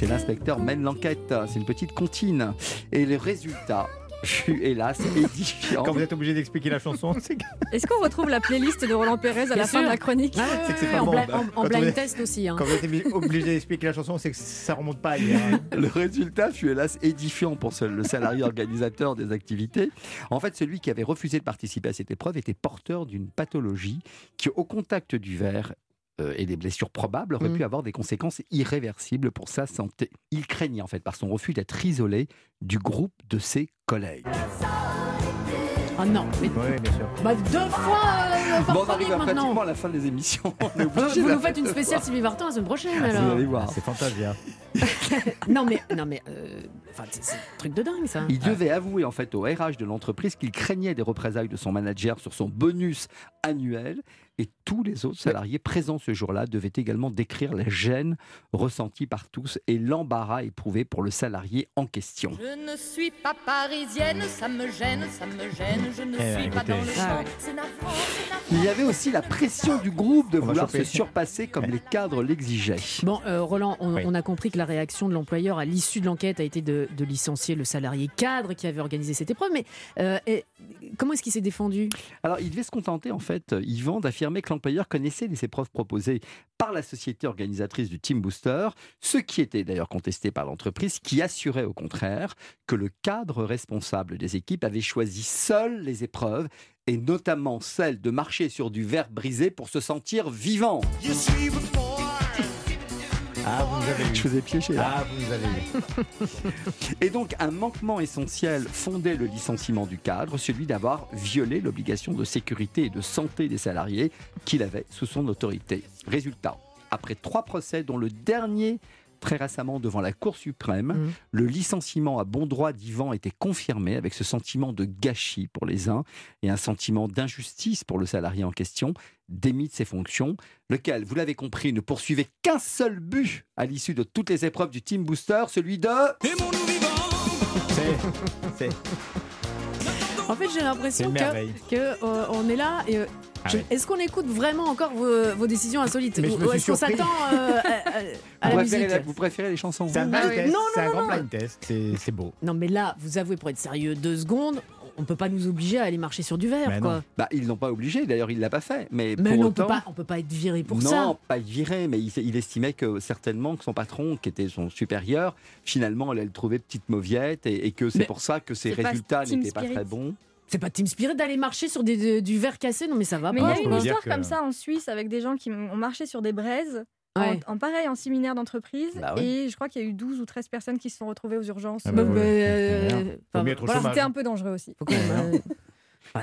C'est l'inspecteur mène l'enquête, c'est une petite comptine. Et le résultat fut hélas édifiant. Quand vous êtes obligé d'expliquer la chanson, c'est que Est-ce qu'on retrouve la playlist de Roland Pérez à Bien la fin de la chronique Ah ouais, C'est que pas en, bon, bla- bah, en- blind est- test aussi. hein. quand vous êtes obligé d'expliquer la chanson, c'est que ça remonte pas hier. hein. Le résultat fut hélas édifiant pour ce- le salarié organisateur des activités. En fait, celui qui avait refusé de participer à cette épreuve était porteur d'une pathologie qui, au contact du verre et des blessures probables, aurait Mm. pu avoir des conséquences irréversibles pour sa santé. Il craignait en fait par son refus d'être isolé du groupe de ses collègues. Ah non, mais Oui, bien sûr. bah, deux fois euh, par Bon, on arrive à maintenant. pratiquement à la fin des émissions. Vous, vous nous faites une spéciale. Sylvie Vartan la semaine prochaine Vous alors. allez voir. Ah, C'est fantasia. Non mais non mais euh, c'est un truc de dingue ça. Il devait avouer en fait au RH de l'entreprise qu'il craignait des représailles de son manager sur son bonus annuel et tous les autres salariés présents ce jour-là devaient également décrire la gêne ressentie par tous et l'embarras éprouvé pour le salarié en question. Je ne suis pas parisienne, ça me gêne, ça me gêne, je ne Eh, suis pas écoutez. dans le Ah champ. ouais. C'est navrant, c'est navrant. Il y avait aussi la pression du groupe de On vouloir se surpasser comme les cadres l'exigeaient. Bon, euh, Roland, on, Oui. on a compris que la réaction de l'employeur à l'issue de l'enquête a été de, de licencier le salarié cadre qui avait organisé cette épreuve. Mais euh, et- comment est-ce qu'il s'est défendu? Alors, il devait se contenter, en fait, euh, Yvan, d'affirmer que l'employeur connaissait les épreuves proposées par la société organisatrice du Team Booster, ce qui était d'ailleurs contesté par l'entreprise, qui assurait au contraire que le cadre responsable des équipes avait choisi seul les épreuves et notamment celle de marcher sur du verre brisé pour se sentir vivant. Ah, vous avez. Je là. Ah, vous nous avez eu. Et donc, un manquement essentiel fondait le licenciement du cadre, celui d'avoir violé l'obligation de sécurité et de santé des salariés qu'il avait sous son autorité. Résultat, après trois procès, dont le dernier très récemment devant la Cour suprême, le licenciement à bon droit d'Ivan était confirmé avec ce sentiment de gâchis pour les uns et un sentiment d'injustice pour le salarié en question, démis de ses fonctions, lequel, vous l'avez compris, ne poursuivait qu'un seul but à l'issue de toutes les épreuves du Team Booster, celui de... En fait, j'ai l'impression que, euh, on est là. et, euh, Ah ouais. Est-ce qu'on écoute vraiment encore vos, vos décisions insolites Mais je me Ou suis est-ce qu'on s'attend euh, à, à- à vous, la préférez, musique la- vous préférez les chansons C'est un Ah oui. un non, grand non. blind test. C'est beau. Non, mais là, vous avouez, pour être sérieux, deux secondes, on peut pas nous obliger à aller marcher sur du verre, quoi. Bah, ils l'ont pas obligé, d'ailleurs il l'a pas fait. Mais, Mais pour non, on autant, peut pas, on peut pas être viré pour non, ça. pas viré, mais il, il estimait que certainement que son patron, qui était son supérieur, finalement allait le trouver petite mauviette et, et que c'est Mais pour ça que ses pas résultats n'étaient pas très bons. C'est pas Team Spirit d'aller marcher sur des, de- du verre cassé, non mais ça va Mais il y pas. a une histoire comme ça en Suisse avec des gens qui ont marché sur des braises. En, Ouais. en pareil, en séminaire d'entreprise. Bah ouais. Et je crois qu'il y a eu 12 ou 13 personnes qui se sont retrouvées aux urgences. Ah bah Bah, ouais. euh, enfin, voilà. C'était un peu dangereux aussi. Euh, bah,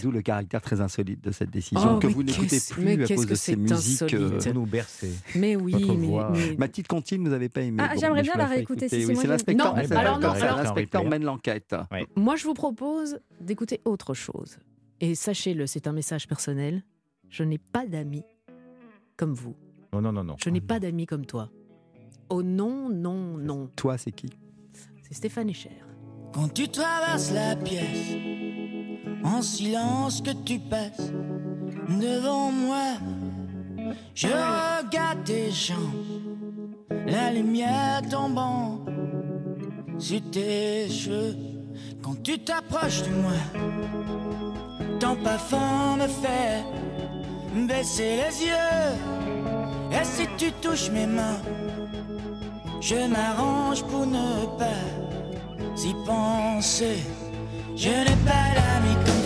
D'où le caractère très insolite de cette décision Oh, que vous n'écoutez plus mais à cause que de ces c'est musiques. Vous nous bercez. Mais oui, Votre mais- voix. mais- Mathilde Cantine, vous n'avez pas aimé. Ah, j'aimerais bien la réécouter, si, oui, c'est l'inspecteur. L'inspecteur mène l'enquête. Moi, je vous propose d'écouter autre chose. Et sachez-le, c'est un message personnel. Je n'ai pas d'amis comme vous. Non, non, non, non. Je n'ai pas d'amis comme toi. Oh non, non, non. Toi, c'est qui C'est Stéphane Echer. Quand tu traverses la pièce, en silence que tu passes devant moi, je regarde tes jambes, la lumière tombant sur tes cheveux. Quand tu t'approches de moi, ton parfum me fait baisser les yeux. Tu touches mes mains, je m'arrange pour ne pas y penser. Je n'ai pas d'amis comme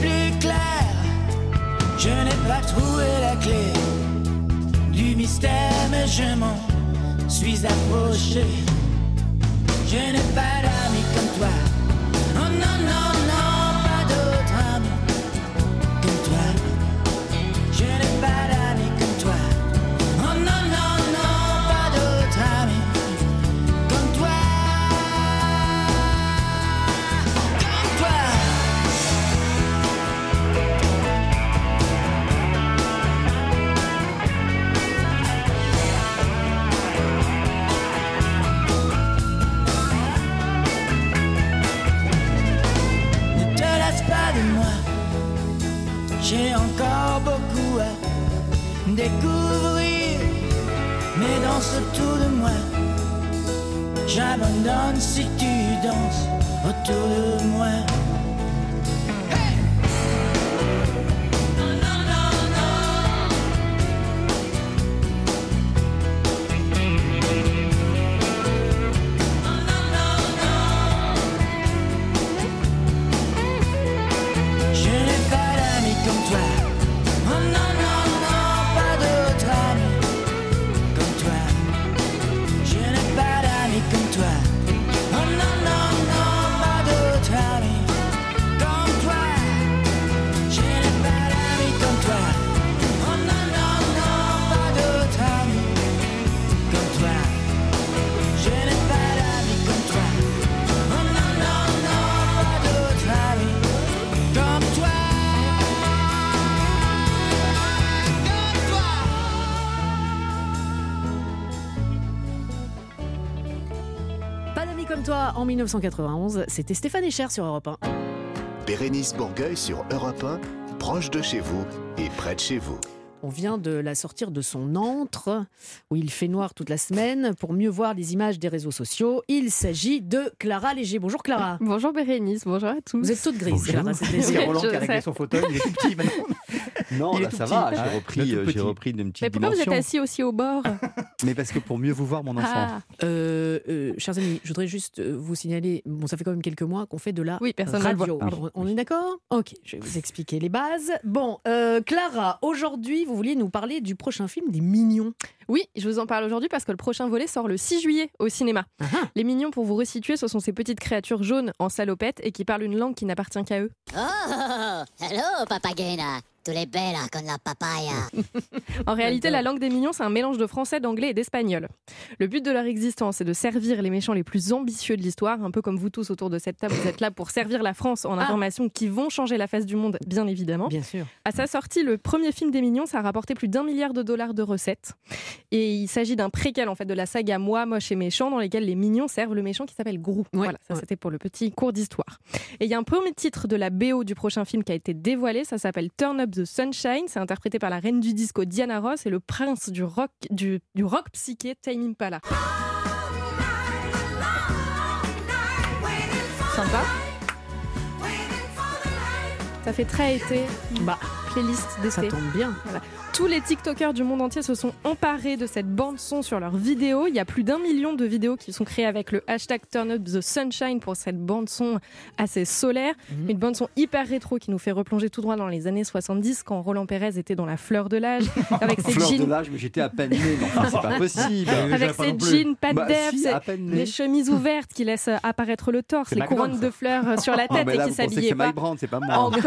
plus clair. Je n'ai pas trouvé la clé du mystère, mais je m'en suis approché. Je n'ai pas d'amis comme toi. Tu danses autour de 1991, c'était Stéphane Echer sur Europe 1. Bérénice Bourgueil sur Europe 1, proche de chez vous et près de chez vous. On vient de la sortir de son antre, où il fait noir toute la semaine, pour mieux voir les images des réseaux sociaux. Il s'agit de Clara Léger. Bonjour Clara. Bonjour Bérénice, bonjour à tous. Vous êtes toute grise, Clara. c'est. Roland qui a réglé son fauteuil, il est tout petit maintenant. Non, là, ça petit. va, Ah, j'ai repris, tout euh, j'ai repris d'une petite Mais pourquoi vous êtes dimension. assis aussi au bord? Mais parce que pour mieux vous voir, mon enfant. Ah. Euh, euh, chers amis, je voudrais juste euh, vous signaler, bon, ça fait quand même quelques mois qu'on fait de la Oui, personne radio. voit. Alors, On est d'accord? Ok, je vais vous expliquer les bases. Bon, euh, Clara, aujourd'hui, vous vouliez nous parler du prochain film des Mignons. Oui, je vous en parle aujourd'hui parce que le prochain volet sort le 6 juillet au cinéma. Ah Les mignons, pour vous resituer, ce sont ces petites créatures jaunes en salopette et qui parlent une langue qui n'appartient qu'à eux. Oh, hello, papagena. Tu les bella con la papaya. En réalité, la langue des mignons, c'est un mélange de français, d'anglais et d'espagnol. Le but de leur existence est de servir les méchants les plus ambitieux de l'histoire, un peu comme vous tous autour de cette table, vous êtes là pour servir la France en informations qui vont changer la face du monde, bien évidemment. Bien sûr. À sa sortie, le premier film des Mignons, ça a rapporté plus d'un milliard de dollars de recettes. Et il s'agit d'un préquel en fait de la saga Moi, moche et méchant, dans lesquels les Mignons servent le méchant qui s'appelle Grou. voilà, ça c'était pour le petit cours d'histoire. Et il y a un premier titre de la BO du prochain film qui a été dévoilé. Ça s'appelle Turn Up the Sunshine. C'est interprété par la reine du disco Diana Ross et le prince du rock du, du rock psyché Tame Impala. Sympa. Ça fait très été. Bah, playlist d'été. Ça tombe bien. Voilà. Tous les TikTokers du monde entier se sont emparés de cette bande-son sur leurs vidéos. Il y a plus d'un million de vidéos qui sont créées avec le hashtag Turn Up the Sunshine pour cette bande-son assez solaire. Mhm. Une bande-son hyper rétro qui nous fait replonger tout droit dans les années 70 quand Roland Pérez était dans la fleur de l'âge. avec ses Fleur de jeans. l'âge, mais j'étais à peine né, c'est pas possible. Avec ses jeans, pas de Bah, def, si, les chemises ouvertes qui laissent apparaître le torse, les couronnes ça. de fleurs euh, sur la tête et qui c'est pas. C'est pas moi.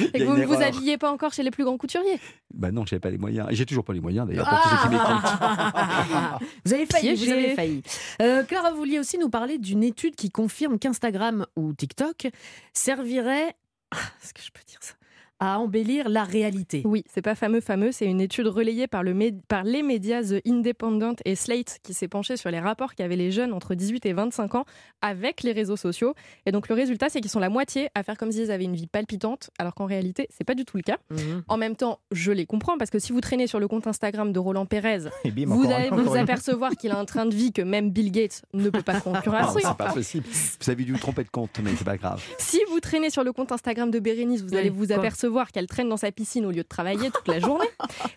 Y et que vous ne vous habillez pas encore chez les plus grands couturiers. Bah non, j'avais pas les moyens. Et j'ai toujours pas les moyens d'ailleurs pour tous ceux qui m'écoutent. Vous avez failli, vous avez failli. Euh, Clara, vous vouliez aussi nous parler d'une étude qui confirme qu'Instagram ou TikTok servirait, ah, est-ce que je peux dire ça, à embellir la réalité. Oui, c'est pas fameux fameux, c'est une étude relayée par, le par les médias The Independent et Slate qui s'est penchée sur les rapports qu'avaient les jeunes entre 18 et 25 ans avec les réseaux sociaux. Et donc le résultat, c'est qu'ils sont la moitié à faire comme s'ils avaient une vie palpitante, alors qu'en réalité, c'est pas du tout le cas. Mhm. En même temps, je les comprends parce que si vous traînez sur le compte Instagram de Roland Pérez, bim, vous allez vous apercevoir qu'il a un train de vie que même Bill Gates ne peut pas concurrencer. Non, c'est pas possible. Vous avez dû vous tromper de compte, mais c'est pas grave. Si vous traînez sur le compte Instagram de Bérénice, vous allez Oui, vous quoi qu'elle traîne dans sa piscine au lieu de travailler toute la journée.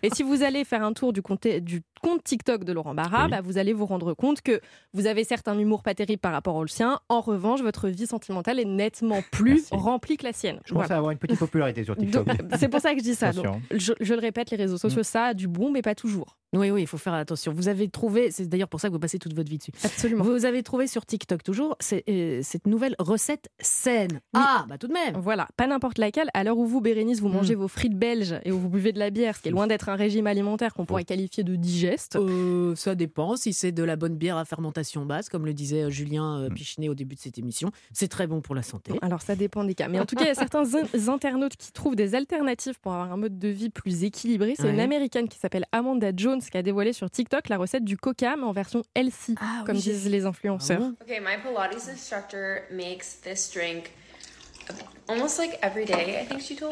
Et si vous allez faire un tour du compte, du compte TikTok de Laurent Barra, Oui. bah, vous allez vous rendre compte que vous avez certes un humour pas terrible par rapport au sien. En revanche, votre vie sentimentale est nettement plus Merci. remplie que la sienne. Je commence Voilà. à avoir une petite popularité sur TikTok. C'est pour ça que je dis ça. Donc, je, je le répète, les réseaux sociaux, ça a du bon, mais pas toujours. Oui, oui, il faut faire attention. Vous avez trouvé, c'est d'ailleurs pour ça que vous passez toute votre vie dessus. Absolument. Vous avez trouvé sur TikTok toujours euh, cette nouvelle recette saine. Ah, bah tout de même. Voilà, pas n'importe laquelle. À l'heure où vous, Bérénice, vous mangez vos frites belges et où vous buvez de la bière, ce qui est loin d'être un régime alimentaire qu'on pourrait qualifier de digeste. Euh, ça dépend. Si c'est de la bonne bière à fermentation basse, comme le disait euh, Julien euh, Pichenet au début de cette émission, c'est très bon pour la santé. Alors ça dépend des cas. Mais en tout cas, il y a certains in- internautes qui trouvent des alternatives pour avoir un mode de vie plus équilibré. C'est une américaine qui s'appelle Amanda Jones qui a dévoilé sur TikTok la recette du coca, mais en version healthy, comme oui, j'ai disent les influenceurs. Okay, my Pilates instructor makes this drink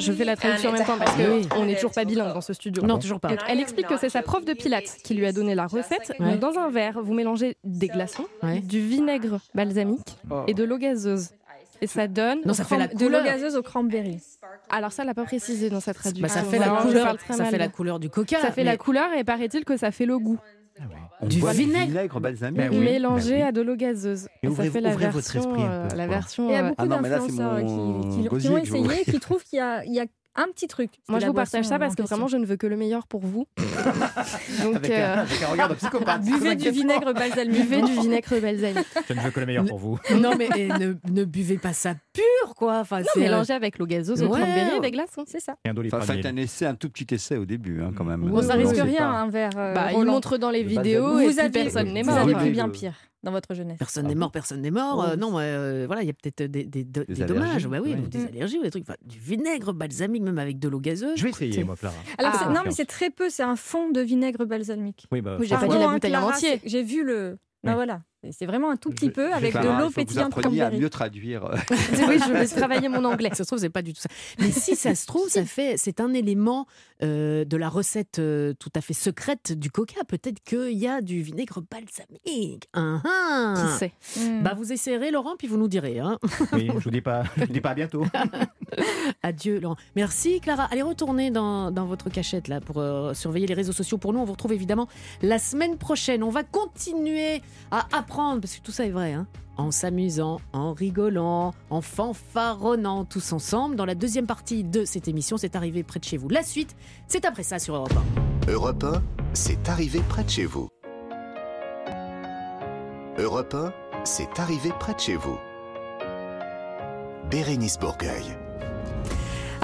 Je fais la traduction en même temps parce qu'on n'est toujours pas bilingue dans ce studio. Non, toujours pas. Elle explique que c'est sa prof de pilates qui lui a donné la recette. Ouais. Donc, dans un verre, vous mélangez des glaçons, Ouais. du vinaigre balsamique et de l'eau gazeuse. Et ça donne Non, ça fait la De l'eau gazeuse au cranberry. Alors ça, elle n'a pas précisé dans sa traduction. Bah, ça fait la couleur. Ça fait la couleur du coca. Ça fait mais- la couleur et paraît-il que ça fait le goût. On Du boit vinaigre. balsamique. Ben oui, Mélangé ben oui. à de l'eau gazeuse. Et Et, ouvrez- ça fait la votre version, esprit un peu, euh, la version. Il y a euh, beaucoup Ah non, mais là, c'est d'influenceurs mon qui, qui- qui gosier ont essayé qui trouvent qu'il y a, il y a un petit truc. Moi, je vous partage ça parce en que vraiment, je ne veux que le meilleur pour vous. Donc, Avec, un, euh, avec un regard de psychopathe. Buvez du vinaigre balsamique. buvez du vinaigre balsamique. Je ne veux que le meilleur pour vous. Non, mais et ne, ne buvez pas ça pur, quoi. Enfin, Non, c'est, euh, mélangé avec l'eau gazeuse, au Ouais. cranberry et des glaçons. C'est ça. Enfin, faites un essai, un tout petit essai au début, hein, quand même. Bon, ça risque rien, un verre. euh, Bah, il montre dans les Le vidéos Vous et aviez- personne n'est Vous mort. avez quoi. pris bien pire dans votre jeunesse. Personne n'est mort, personne n'est mort. Oh, Euh, non, euh, voilà, il y a peut-être des, des, des- des dommages, bah oui, ou des allergies ou des trucs. Enfin, du vinaigre balsamique, même avec de l'eau gazeuse. Je vais essayer, moi, Clara. Alors, Ah. c'est- non, mais c'est très peu, c'est un fond de vinaigre balsamique. Oui, bah, Oui, j'ai pas dit la bouteille en Clara, entier. J'ai vu le. Ben Oui. voilà. C'est vraiment un tout petit peu avec de l'eau vous pétillante appreniez à mieux traduire. oui, je vais travailler mon anglais. Ça se trouve, c'est pas du tout ça. Mais si ça se trouve, ça fait, c'est un élément euh, de la recette euh, tout à fait secrète du coca. Peut-être qu'il y a du vinaigre balsamique. Ah, ah. Qui sait Hmm. Bah, vous essayerez, Laurent, puis vous nous direz. hein. Oui, je vous dis pas, je vous dis pas à bientôt. Adieu, Laurent. Merci, Clara. Allez, retournez dans, dans votre cachette là pour euh, surveiller les réseaux sociaux. Pour nous, on vous retrouve évidemment la semaine prochaine. On va continuer à apprendre, parce que tout ça est vrai, hein, en s'amusant, en rigolant, en fanfaronnant tous ensemble. Dans la deuxième partie de cette émission, c'est arrivé près de chez vous. La suite, c'est après ça sur Europe 1. Europe 1, c'est arrivé près de chez vous. Europe 1, c'est arrivé près de chez vous. Bérénice Bourgueil.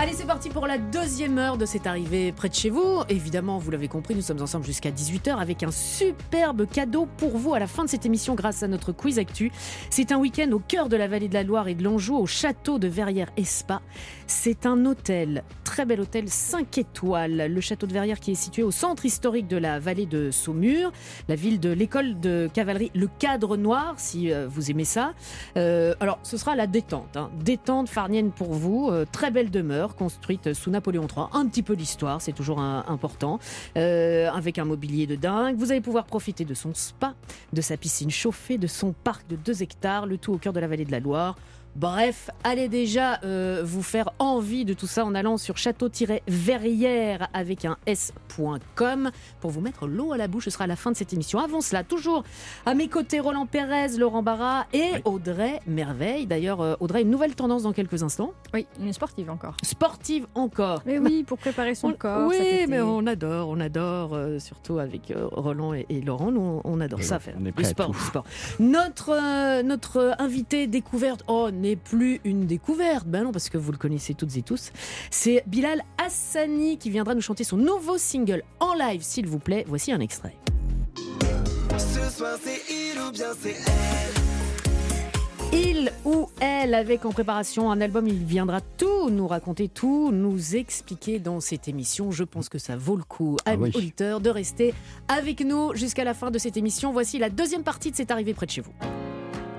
Allez, c'est parti pour la deuxième heure de cette arrivée près de chez vous. Évidemment, vous l'avez compris, nous sommes ensemble jusqu'à 18h avec un superbe cadeau pour vous à la fin de cette émission grâce à notre quiz actu. C'est un week-end au cœur de la vallée de la Loire et de l'Anjou au château de Verrières Espa. C'est un hôtel, très bel hôtel 5 étoiles. Le château de Verrières qui est situé au centre historique de la vallée de Saumur, la ville de l'école de cavalerie, le cadre noir, si euh, vous aimez ça. Euh, alors, ce sera la détente. hein. Détente farnienne pour vous. Euh, très belle demeure construite sous Napoléon III. Un petit peu d'histoire, c'est toujours important. Euh, avec un mobilier de dingue. Vous allez pouvoir profiter de son spa, de sa piscine chauffée, de son parc de 2 hectares, le tout au cœur de la vallée de la Loire. Bref, allez déjà euh, vous faire envie de tout ça en allant sur château-verrières avec un s.com pour vous mettre l'eau à la bouche. Ce sera à la fin de cette émission. Avant cela, toujours à mes côtés, Roland Pérez, Laurent Barra et Audrey Merveille. D'ailleurs, euh, Audrey, une nouvelle tendance dans quelques instants. Oui, une sportive encore. Sportive encore. Mais oui, pour préparer son On- corps. Oui, mais on adore, on adore, euh, surtout avec euh, Roland et, et Laurent, nous on, adore ça faire. on est du prêt sport, tout. du sport. Notre, euh, notre invité découverte, oh, n'est plus une découverte, ben non, parce que vous le connaissez toutes et tous. C'est Bilal Hassani qui viendra nous chanter son nouveau single en live, s'il vous plaît. Voici un extrait. Ce soir c'est il ou bien c'est elle. Il ou elle, avec en préparation un album, il viendra tout nous raconter, tout nous expliquer dans cette émission. Je pense que ça vaut le coup, amis oui. auditeurs, de rester avec nous jusqu'à la fin de cette émission. Voici la deuxième partie de cette arrivée près de chez vous.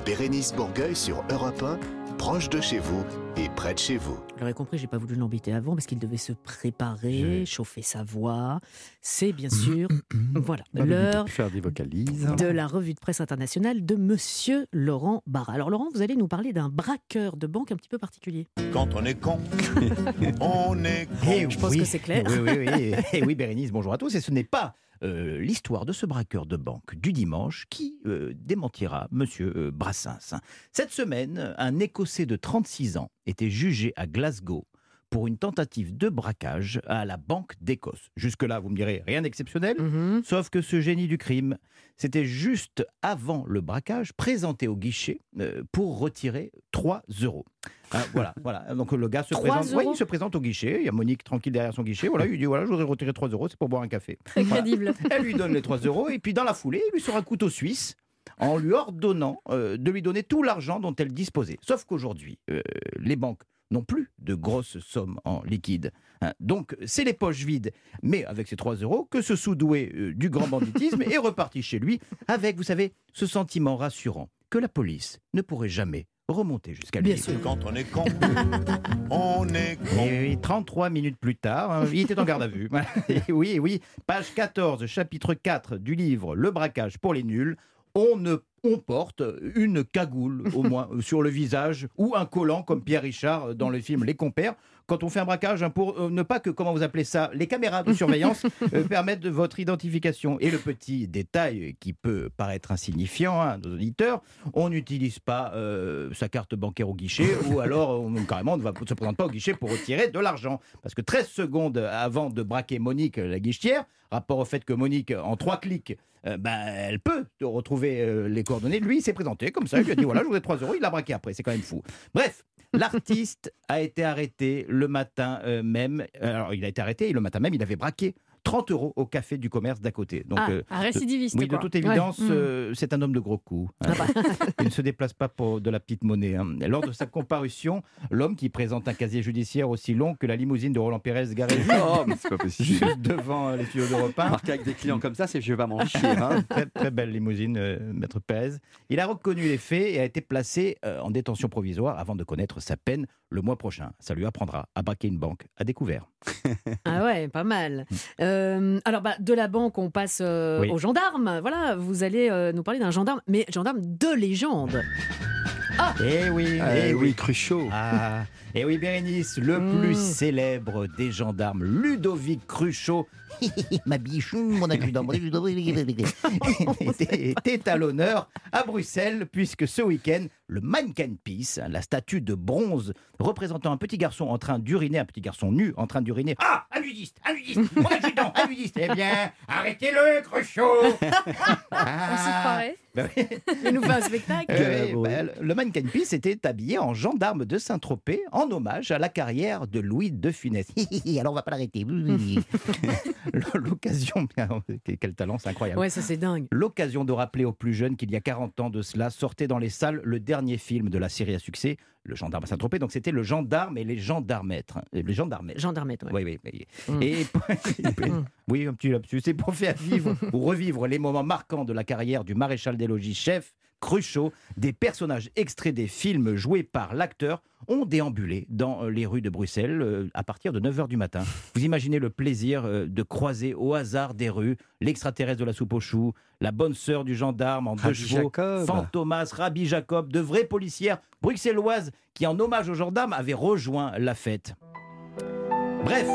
Bérénice Bourgueil sur Europe 1, proche de chez vous et près de chez vous. Vous l'aurez compris, j'ai pas voulu l'embêter avant parce qu'il devait se préparer, chauffer sa voix. C'est bien sûr, voilà, l'heure faire des vocalises. de la revue de presse internationale de Monsieur Laurent Barra. Alors Laurent, vous allez nous parler d'un braqueur de banque un petit peu particulier. Quand on est con, on est con. Eh Je pense oui. que c'est clair. Oui, oui, oui. Et oui, Bérénice, bonjour à tous. Et ce n'est pas euh, l'histoire de ce braqueur de banque du dimanche qui euh, démentira Monsieur euh, Brassens. Cette semaine, un Écossais de 36 ans était jugé à Glasgow pour une tentative de braquage à la Banque d'Écosse. Jusque-là, vous me direz, rien d'exceptionnel, Mhm. sauf que ce génie du crime, c'était juste avant le braquage, présenté au guichet euh, pour retirer 3 euros. Hein, voilà, voilà. Donc le gars se 3 présente, il se présente au guichet. Il y a Monique tranquille derrière son guichet. Voilà, il lui dit voilà, je voudrais retirer 3 euros, c'est pour boire un café. Très Voilà. crédible. Elle lui donne les 3 euros et puis dans la foulée, il lui sort un couteau suisse en lui ordonnant euh, de lui donner tout l'argent dont elle disposait. Sauf qu'aujourd'hui, euh, les banques n'ont plus de grosses sommes en liquide. hein. Donc, c'est les poches vides, mais avec ces 3 euros, que ce sous-doué euh, du grand banditisme est reparti chez lui avec, vous savez, ce sentiment rassurant que la police ne pourrait jamais remonter jusqu'à lui. Bien sûr. Quand on est con, on est con. Et oui, 33 minutes plus tard, hein, il était en garde à vue. Et oui, oui, page 14, chapitre 4 du livre Le braquage pour les nuls. On ne on porte une cagoule au moins sur le visage ou un collant comme Pierre Richard euh, dans le film Les Compères quand on fait un braquage hein, pour euh, ne pas que comment vous appelez ça les caméras de surveillance euh, permettent de votre identification et le petit détail qui peut paraître insignifiant hein, à nos auditeurs on n'utilise pas euh, sa carte bancaire au guichet ou alors on, carrément on ne va- se présente pas au guichet pour retirer de l'argent parce que 13 secondes avant de braquer Monique la guichetière rapport au fait que Monique en trois clics euh, ben, elle peut retrouver euh, les coordonnées. Lui, il s'est présenté comme ça. Il lui a dit voilà, je voudrais 3 euros. Il l'a braqué après. C'est quand même fou. Bref, l'artiste a été arrêté le matin euh, même. Alors, il a été arrêté et le matin même, il avait braqué 30 euros au café du commerce d'à côté. Donc, Ah, euh, un récidiviste, de- Oui, de toute évidence, Ouais. Mm. euh, c'est un homme de gros coups. hein. Il ne se déplace pas pour de la petite monnaie. hein. Lors de sa comparution, l'homme qui présente un casier judiciaire aussi long que la limousine de Roland Pérez garée juste, Oh, mais c'est pas possible. juste devant euh, les d'Europe 1. Marqué avec des clients comme ça, c'est je vais m'en chier. hein. très, très belle limousine, euh, Maître Pérez. Il a reconnu les faits et a été placé euh, en détention provisoire avant de connaître sa peine le mois prochain. Ça lui apprendra à braquer une banque à découvert. Ah ouais, pas mal. Euh, alors, bah, de la banque, on passe euh, Oui. aux gendarmes. Voilà, vous allez euh, nous parler d'un gendarme, mais gendarme de légende. Ah Eh oui, Eh eh oui, Cruchot. Ah, et oui, Bérénice, le plus célèbre des gendarmes, Ludovic Cruchot. Ma bichou, mon adjudant, était, à l'honneur à Bruxelles, puisque ce week-end, le Mannequin Peace, la statue de bronze représentant un petit garçon en train d'uriner, un petit garçon nu en train d'uriner. Ah, un nudiste, un nudiste, mon adjudant, un nudiste. Eh bien, arrêtez-le, Cruchot On s'y croirait. Bah oui. Il nous fait un spectacle. Euh, bah, le mannequin Peace était habillé en gendarme de Saint-Tropez en hommage à la carrière de Louis de Funès. Alors on va pas l'arrêter. L'occasion, quel talent, c'est incroyable. Ouais, ça c'est dingue. L'occasion de rappeler aux plus jeunes qu'il y a 40 ans de cela sortait dans les salles le dernier film de la série à succès, Le gendarme à Saint-Tropez. Donc c'était le gendarme et les gendarmètres. Euh, Les gendarmettes. Gendarmette, ouais. Oui, oui. oui. Mm. Et oui, un petit lapsus. C'est pour faire vivre ou revivre les moments marquants de la carrière du maréchal des logis chef Cruchot. Des personnages extraits des films joués par l'acteur ont déambulé dans euh, les rues de Bruxelles euh, à partir de 9h du matin. Vous imaginez le plaisir euh, de croiser au hasard des rues l'extraterrestre de la soupe aux choux, la bonne sœur du gendarme en deux chevaux, Jacob. Fantomas, Rabbi Jacob, de vraies policières bruxelloises qui, en hommage aux gendarmes, avaient rejoint la fête. Bref,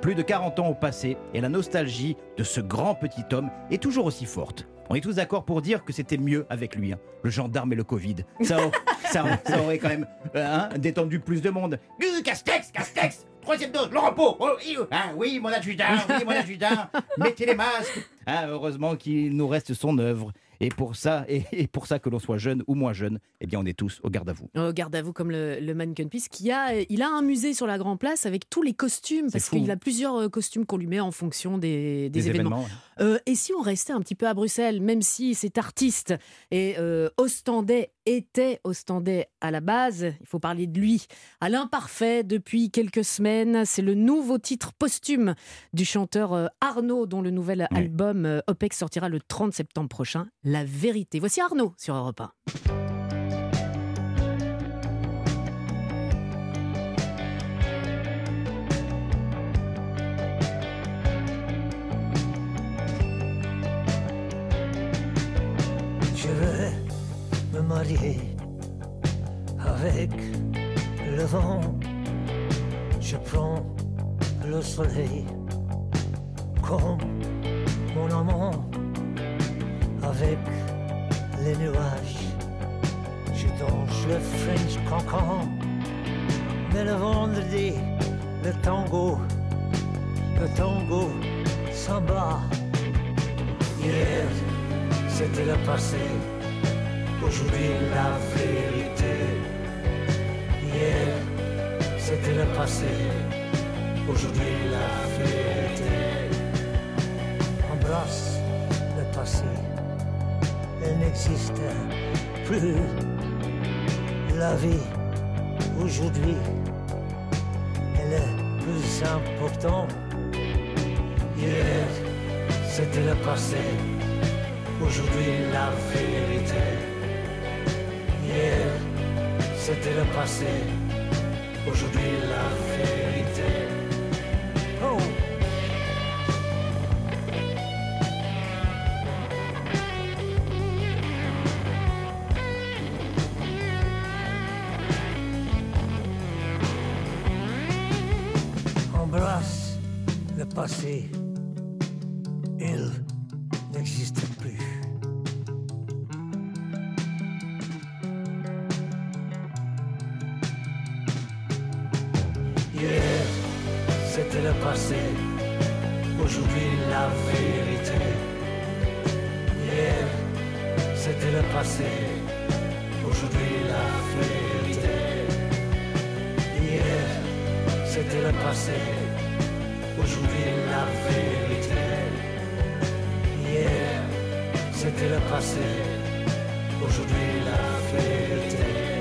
plus de 40 ans au passé et la nostalgie de ce grand petit homme est toujours aussi forte. On est tous d'accord pour dire que c'était mieux avec lui, hein, le gendarme et le Covid. Ça, au- ça, ça aurait quand même euh, hein, détendu plus de monde. Castex, Castex, troisième dose, le repos. Oh, oui, hein, oui, mon adjudant, oui, mon adjudant, mettez les masques. Hein, heureusement qu'il nous reste son œuvre. Et pour ça, et, pour ça que l'on soit jeune ou moins jeune, eh bien, on est tous au garde à vous. Oh, garde à vous comme le, le Mannequin Peace qui a, il a un musée sur la Grand Place avec tous les costumes parce qu'il a plusieurs euh, costumes qu'on lui met en fonction des, des Des événements. événements, Euh, et si on restait un petit peu à Bruxelles, même si c'est artiste et euh, Ostendais était Ostendais à la base, il faut parler de lui. À l'imparfait depuis quelques semaines, c'est le nouveau titre posthume du chanteur euh, Arnaud dont le nouvel album euh, OPEX sortira le 30 septembre prochain. La vérité. Voici Arnaud sur Europe 1. Avec le vent. Je prends le soleil comme mon amant avec les nuages. Je danse le French cancan. Mais le vendredi, le tango, le tango samba. Hier, c'était le passé. Aujourd'hui, la vérité. Hier, c'était le passé. Aujourd'hui, la vérité. Embrasse le passé. Elle n'existe plus. La vie, aujourd'hui, elle est plus importante. Hier, c'était le passé. Aujourd'hui, la vérité. Hier, c'était le passé. Aujourd'hui, la vérité. Le passé. aujourd'hui la vérité. Hier, c'était le passé, aujourd'hui la vérité.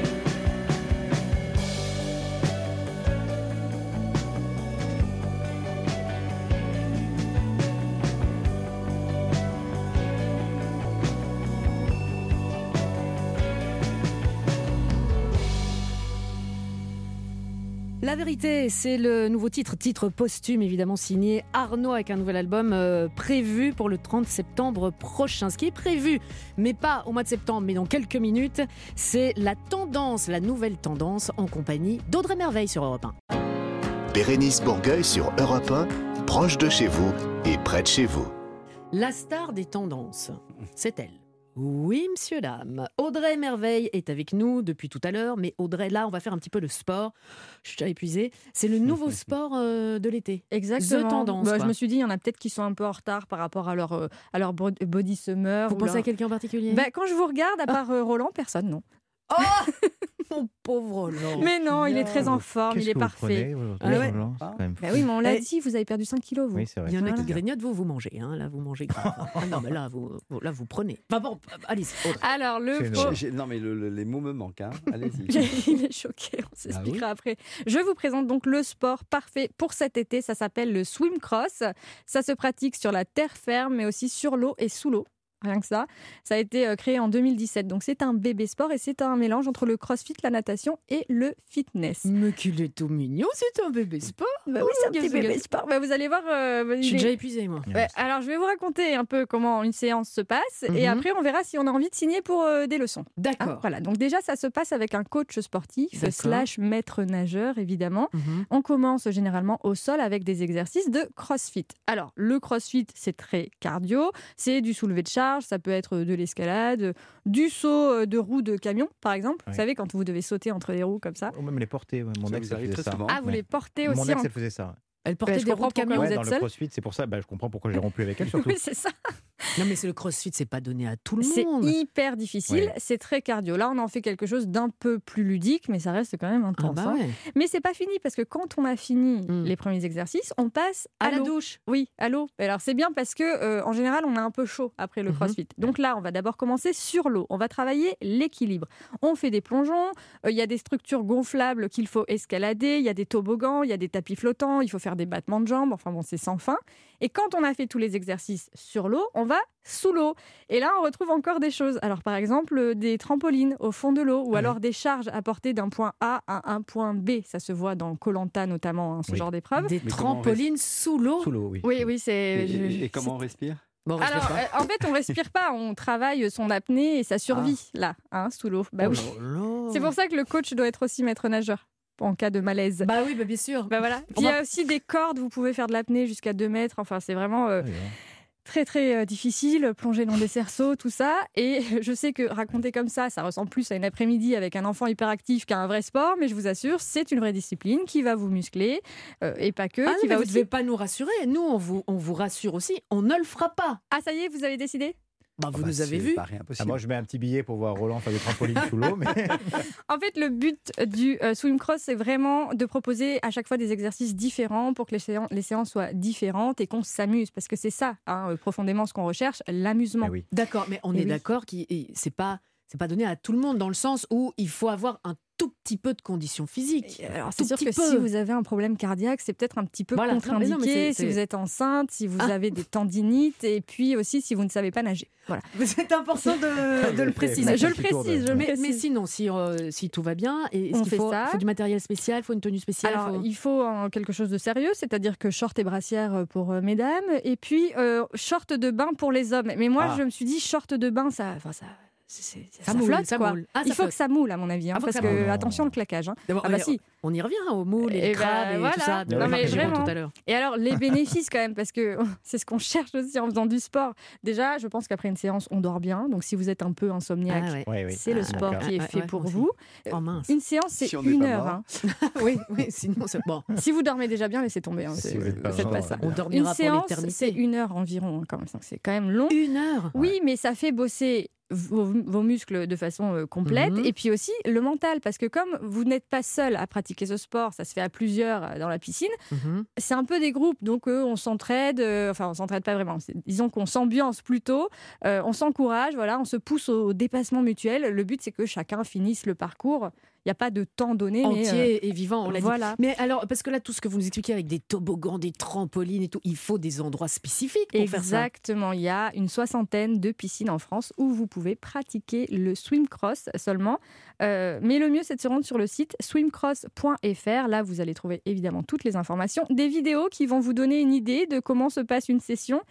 La vérité, c'est le nouveau titre, titre posthume évidemment signé Arnaud avec un nouvel album euh, prévu pour le 30 septembre prochain. Ce qui est prévu, mais pas au mois de septembre, mais dans quelques minutes, c'est la tendance, la nouvelle tendance en compagnie d'Audrey Merveille sur Europe 1. Bérénice Bourgueil sur Europe 1, proche de chez vous et près de chez vous. La star des tendances, c'est elle. Oui, monsieur, dame. Audrey Merveille est avec nous depuis tout à l'heure, mais Audrey, là, on va faire un petit peu de sport. Je suis déjà épuisée. C'est le nouveau sport euh, de l'été. Exactement. The tendance. Bah, je me suis dit, il y en a peut-être qui sont un peu en retard par rapport à leur, euh, à leur bo- body summer. Vous ou pensez leur- à quelqu'un en particulier? Bah, Quand je vous regarde, à part euh, Roland, personne, non. Mon pauvre Roland. Mais non, il est très en forme, il est parfait. Ah ouais. Quand même Bah oui, mais on l'a Eh, dit, vous avez perdu 5 kilos, vous. Oui, c'est vrai. Il y en a qui grignotent, vous, vous mangez. Hein. Là, vous mangez grave. Ah non, mais là, vous, vous- là, vous prenez. Enfin bon, allez-y. Audrey. Alors, le Non, mais le- le- les mots me manquent. hein. Allez-y. Il est choqué, on s'expliquera après. Je vous présente donc le sport parfait pour cet été. Ça s'appelle le swim cross. Ça se pratique sur la terre ferme, mais aussi sur l'eau et sous l'eau. Rien que ça. Ça a été euh, créé en 2017. Donc c'est un bébé sport et c'est un mélange entre le crossfit, la natation et le fitness. Mais qu'il est tout mignon, c'est un bébé sport. Bah oui, c'est un petit bébé sport. Bah, vous allez voir. euh, Je suis déjà épuisée, moi. Ouais, alors, je vais vous raconter un peu comment une séance se passe et Mhm. après, on verra si on a envie de signer pour euh, des leçons. D'accord. Hein, voilà, donc déjà, ça se passe avec un coach sportif D'accord. slash maître nageur, évidemment. Mhm. On commence généralement au sol avec des exercices de crossfit. Alors, le crossfit, c'est très cardio, c'est du soulevé de charge, ça peut être de l'escalade, du saut euh, de roue de camion, par exemple. Vous savez, quand vous devez sauter entre les roues comme ça. Ou même les porter. ouais. Mon Ça ex, vous elle arrive faisait ça. souvent Ah, vous Ouais. les portez Mon aussi ex, en- elle faisait ça. Elle Bah, portait des roues de camion. vous Ouais, êtes dans le seul crossfit, c'est pour ça. Bah, je comprends pourquoi j'ai rompu avec elle surtout. Oui, c'est ça. Non, mais c'est le crossfit, c'est pas donné à tout le C'est monde. hyper difficile, Ouais. c'est très cardio. Là, on en fait quelque chose d'un peu plus ludique, mais ça reste quand même Ah intense. bah hein. ouais. Mais c'est pas fini parce que quand on a fini Mm. les premiers exercices, on passe à, À la douche. Oui, à l'eau. Alors c'est bien parce que euh, en général, on est un peu chaud après le Mhm. crossfit. Donc là, on va d'abord commencer sur l'eau. On va travailler l'équilibre. On fait des plongeons. euh, Il y a des structures gonflables qu'il faut escalader. Il y a des toboggans. Il y a des tapis flottants. Il faut faire des battements de jambes. Enfin bon, c'est sans fin. Et quand on a fait tous les exercices sur l'eau, on va sous l'eau. Et là, on retrouve encore des choses. Alors par exemple, euh, des trampolines au fond de l'eau ou alors des charges à porter d'un point A à un point B. Ça se voit dans Colanta notamment, hein, ce Oui. genre d'épreuve. Des Mais trampolines sous l'eau? Sous l'eau, oui. Oui, oui, c'est. Et, je- et- et comment on respire? Bon, on respire alors, pas. euh, en fait, on respire pas, on travaille son apnée et sa survie, là, hein, sous l'eau. Bah oui. Oh là. C'est pour ça que le coach doit être aussi maître nageur, en cas de malaise. Bah oui, bah bien sûr. Bah voilà. Puis il y a aussi des cordes, vous pouvez faire de l'apnée jusqu'à 2 mètres. Enfin, c'est vraiment euh, Oui, hein. très très euh, difficile, plonger dans des cerceaux, tout ça. Et je sais que raconter comme ça, ça ressemble plus à une après-midi avec un enfant hyperactif qu'à un vrai sport, mais je vous assure, c'est une vraie discipline qui va vous muscler, euh, et pas que, Ah non, mais vous aussi... devez pas nous rassurer. Nous, on vous, on vous rassure aussi. On ne le fera pas. Ah ça y est, vous avez décidé? Bah, vous Ah bah, nous avez vu. Ah, moi, je mets un petit billet pour voir Roland faire des trampolines sous l'eau. Mais... En fait, le but du euh, swim cross, c'est vraiment de proposer à chaque fois des exercices différents pour que les séances, les séances soient différentes et qu'on s'amuse. Parce que c'est ça, hein, euh, profondément, ce qu'on recherche, l'amusement. Eh oui. D'accord, mais on Eh est oui. d'accord que c'est pas c'est pas donné à tout le monde dans le sens où il faut avoir un tout petit peu de conditions physiques. Alors, Un c'est sûr que peu. si vous avez un problème cardiaque, c'est peut-être un petit peu Voilà. Contre-indiqué, c'est- si vous êtes enceinte, si vous Ah. avez des tendinites, et puis aussi si vous ne savez pas nager. Voilà. C'est important de, de le préciser. Je le précise, je mais, précise. mais sinon, si, euh, si tout va bien, et On qu'il fait faut, ça. faut du matériel spécial, il faut une tenue spéciale Alors, faut- il faut euh, quelque chose de sérieux, c'est-à-dire que short et brassière euh, pour euh, mesdames, et puis euh, short de bain pour les hommes. Mais moi, Ah. je me suis dit, short de bain, ça, Ça ça, moule, flotte, ça quoi. moule. Ah, il faut flotte. que ça moule, à mon avis, hein, Ah, que parce que, attention, le claquage. hein. D'abord, Ah bah si. On y revient au moule et Eh les ben, crabes et voilà. tout ça. de- Non, on mais vraiment. tout à l'heure. Et alors, les bénéfices quand même, parce que c'est ce qu'on cherche aussi en faisant du sport. Déjà, je pense qu'après une séance, on dort bien. Donc, si vous êtes un peu insomniaque, Ah ouais. Oui, oui. c'est le Ah, sport qui est fait ouais, pour vous. Oh mince. Une séance, c'est Si une heure. hein. oui, oui, sinon c'est bon. Si vous dormez déjà bien, laissez tomber. hein. Si C'est- vous pas faites pas ça. On Une dormira pour séance, c'est une heure environ. hein, quand même. Donc, C'est quand même long. Une heure Oui, mais ça fait bosser vos, vos muscles de façon euh, complète. Mhm. Et puis aussi le mental, parce que comme vous n'êtes pas seul à pratiquer ce sport, ça se fait à plusieurs euh, dans la piscine, Mhm. c'est un peu des groupes, donc euh, on s'entraide, euh, enfin on s'entraide pas vraiment, disons qu'on s'ambiance plutôt, on s'encourage, voilà, on se pousse au dépassement mutuel. Le but c'est que chacun finisse le parcours. Il n'y a pas de temps donné, mais, entier euh, et vivant, on l'a voilà. dit. Mais alors, parce que là, tout ce que vous nous expliquez avec des toboggans, des trampolines et tout, il faut des endroits spécifiques pour faire ça. Exactement, il y a une soixantaine de piscines en France où vous pouvez pratiquer le swim cross seulement. Euh, mais le mieux, c'est de se rendre sur le site swimcross.fr. Là, vous allez trouver évidemment toutes les informations, des vidéos qui vont vous donner une idée de comment se passe une session.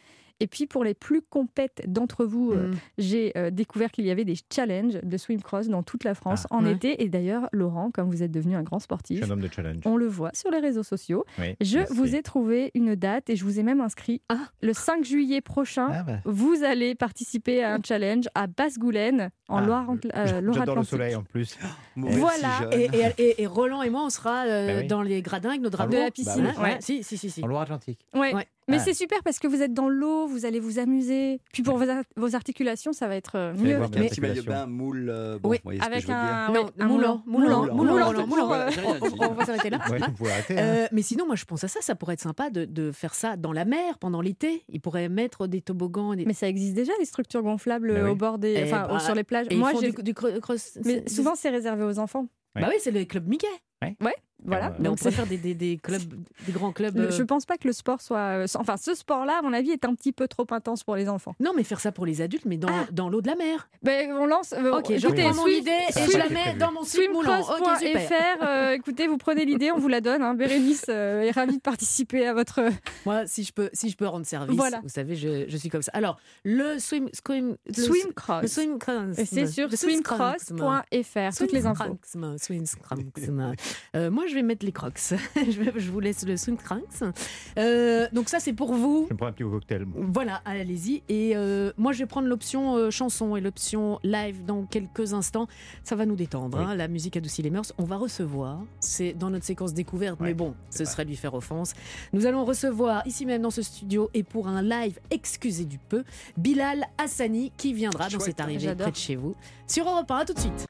Et puis pour les plus compètes d'entre vous, euh, Mm. j'ai euh, découvert qu'il y avait des challenges de swim cross dans toute la France Ah. en Ouais. été. Et d'ailleurs, Laurent, comme vous êtes devenu un grand Je sportif, suis un homme de challenge. on le voit sur les réseaux sociaux. Oui, Je merci. vous ai trouvé une date et je vous ai même inscrit Ah. le 5 juillet prochain. Ah bah. Vous allez participer à un challenge à Basse-Goulaine, en Ah, Loire, euh, J'adore le soleil en plus. Voilà. Et, et- et- et Roland et moi, on sera euh, Bah oui. dans les gradins avec nos drapeaux De la piscine. Hein, Ouais. Si, si, si, si. En Loire-Atlantique. Ouais. Ouais. Mais Ah. c'est super parce que vous êtes dans l'eau, vous allez vous amuser. Puis pour vos, ar- vos articulations, ça va être euh, mieux. voir mes Un petit maillot bain moule. euh, bon, Oui, ce que Avec je veux dire. un, Non, ouais, un moulant, moulant, moulant, moulant, moulant, moulant, moulant, moulant. J'ai rien dit. On, on va s'arrêter là. Ouais, vous pouvez arrêter. hein. Euh, mais sinon, moi, je pense à ça. Ça pourrait être sympa de, de faire ça dans la mer pendant l'été. Ils pourraient mettre des toboggans. Des... Mais ça existe déjà, les structures gonflables Bah oui. au bord des, Eh enfin, bah, sur les plages? Et Moi, j'ai- du, du cro- cross. mais souvent, c'est réservé aux enfants. Bah oui, c'est le club Mickey. Voilà. Mais on Donc, c'est- faire des, des, des clubs, des grands clubs. Euh, Je pense pas que le sport soit. euh, Enfin, ce sport-là, à mon avis, est un petit peu trop intense pour les enfants. Non, mais faire ça pour les adultes, mais dans, Ah. dans l'eau de la mer. Ben, on lance. euh, Ok, je reprends mon swim- idée et je la mets dans mon slip moulant. Ok, super. Swimcross.fr. euh, écoutez, vous prenez l'idée, on vous la donne. Hein. Bérénice euh, est ravie de participer à votre. Moi, si je peux, si je peux rendre service, Voilà. vous savez, je, je suis comme ça. Alors, le swim, swim, le, Swim cross. le swim cross. Et c'est sur swim swimcross.fr. Toutes les infos. Swim swim cross. Euh, moi, je vais mettre les crocs. je, vous laisse le swim crocs. Euh, donc ça, c'est pour vous. Je me prends un petit cocktail. moi. Voilà, allez-y. Et euh, moi, je vais prendre l'option euh, chanson et l'option live dans quelques instants. Ça va nous détendre. Oui. hein. La musique adoucit les mœurs. On va recevoir, c'est dans notre séquence découverte, mais bon, ce serait lui faire offense. Nous allons recevoir ici même dans ce studio et pour un live, excusez du peu, Bilal Hassani qui viendra dans cette arrivée près de chez vous sur Europe 1. À tout de suite.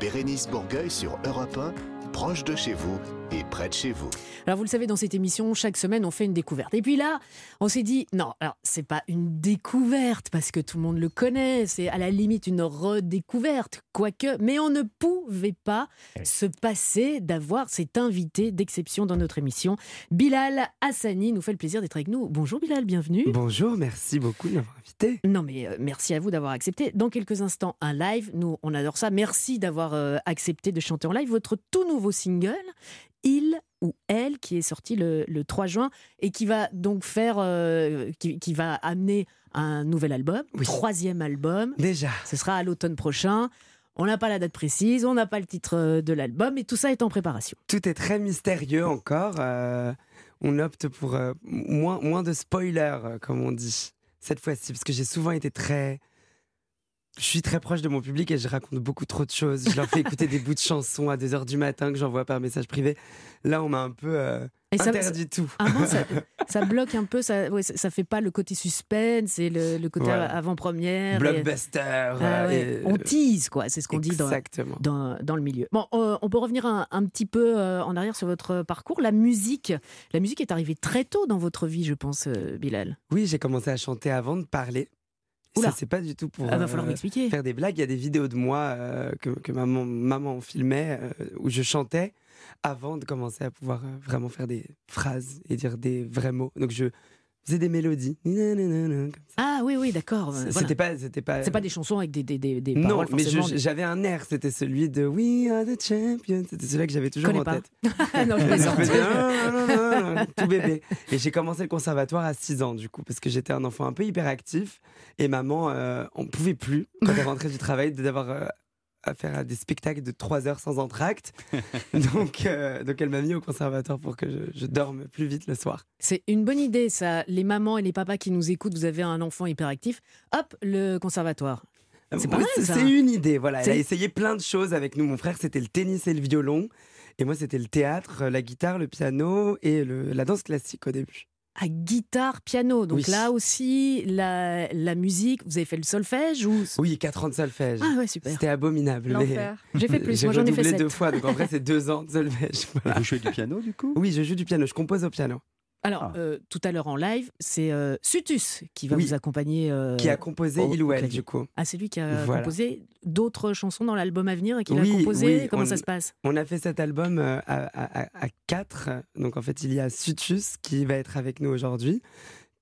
Bérénice Bourgueil sur Europe 1, proche de chez vous et près de chez vous. Alors vous le savez, dans cette émission, chaque semaine, on fait une découverte. Et puis là, on s'est dit, non, alors c'est pas une découverte parce que tout le monde le connaît, c'est à la limite une redécouverte, quoique, mais on ne pouvait pas Oui. se passer d'avoir cet invité d'exception dans notre émission. Bilal Hassani nous fait le plaisir d'être avec nous. Bonjour Bilal, bienvenue. Bonjour, merci beaucoup de m'avoir invité. Non mais euh, merci à vous d'avoir accepté. Dans quelques instants, un live. Nous, on adore ça. Merci d'avoir euh, accepté de chanter en live votre tout nouveau single, Il ou Elle, qui est sorti le, le 3 juin et qui va donc faire, euh, qui, qui va amener un nouvel album, Oui. troisième album. Déjà, Ce sera à l'automne prochain. On n'a pas la date précise, on n'a pas le titre euh, de l'album, et tout ça est en préparation. tout est très mystérieux encore. euh, on opte pour euh, moins, moins de spoilers, comme on dit, cette fois-ci, parce que j'ai souvent été très... Je suis très proche de mon public et je raconte beaucoup trop de choses. Je leur fais écouter des bouts de chansons à 2h du matin que j'envoie par message privé. Là, on m'a un peu euh, Et ça- interdit tout. Ah bon, ça, ça bloque un peu, ça, ouais, ça, ça fait pas le côté suspense et le, le côté Voilà. avant-première. et- Blockbuster. Ah euh, ouais, et- On tease, quoi, c'est ce qu'on dit dans, Exactement. dans, dans le milieu. Bon, euh, on peut revenir un, un petit peu euh, en arrière sur votre parcours. La musique, la musique est arrivée très tôt dans votre vie, je pense, Bilal. Oui, j'ai commencé à chanter avant de parler. Oula. Ça, c'est pas du tout pour va euh, falloir m'expliquer. faire des blagues. Il y a des vidéos de moi euh, que, que maman, maman filmait euh, où je chantais avant de commencer à pouvoir vraiment faire des phrases et dire des vrais mots. Donc je faisais des mélodies. Ah oui, oui, d'accord. C'était voilà. pas, c'était pas. C'est pas des chansons avec des, des, des, des Non, paroles mais je- forcément. j'avais un air. C'était celui de We Are the Champions. C'était celui que j'avais toujours en pas. tête. Non, je faisais, Ah, non, non, non, tout bébé. Et j'ai commencé le conservatoire à 6 ans, du coup, parce que j'étais un enfant un peu hyperactif. Et maman, euh, on pouvait plus, quand elle rentrait du travail, d'avoir euh, à faire à des spectacles de 3 heures sans entracte. donc, euh, donc elle m'a mis au conservatoire pour que je, je dorme plus vite le soir. C'est une bonne idée, ça. Les mamans et les papas qui nous écoutent, vous avez un enfant hyperactif, hop, le conservatoire. C'est pas mal, ça. C'est une idée, voilà. Elle a C'est- essayé plein de choses avec nous. Mon frère, c'était le tennis et le violon. Et moi, c'était le théâtre, la guitare, le piano et le- la danse classique au début. À guitare, piano. Donc Oui. là aussi, la, la musique, vous avez fait le solfège ou Oui, 4 ans de solfège. Ah ouais, super. C'était abominable. mais- L'enfer. J'ai fait plus, moi j'en ai fait redoublé sept. deux fois, donc en vrai, c'est deux ans de solfège. voilà. Vous jouez du piano, du coup? Oui, je joue du piano, je compose au piano. Alors, euh, tout à l'heure en live, c'est euh, Sutus qui va Oui. vous accompagner. euh, Qui a composé au Ilouel, clavier. du coup. Ah, c'est lui qui a Voilà. composé d'autres chansons dans l'album à venir et qu'il Oui, a composé. oui, Comment on- ça se passe? On a fait cet album à, à- à- à quatre. Donc en fait, il y a Sutus qui va être avec nous aujourd'hui.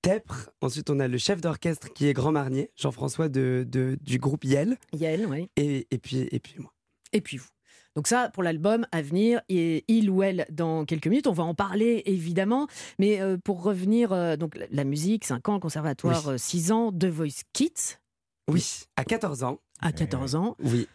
Tepre. Ensuite, on a le chef d'orchestre qui est Grand Marnier, Jean-François de, de- du groupe Yel. Yael, oui. Et, et, puis, et puis moi. Et puis vous. Donc ça, pour l'album à venir, et il ou elle dans quelques minutes, on va en parler évidemment. Mais euh, pour revenir, euh, donc la, musique, 5 ans, le conservatoire, Oui. 6 ans, The Voice Kids, Oui, à 14 ans. à 14 ans. Oui.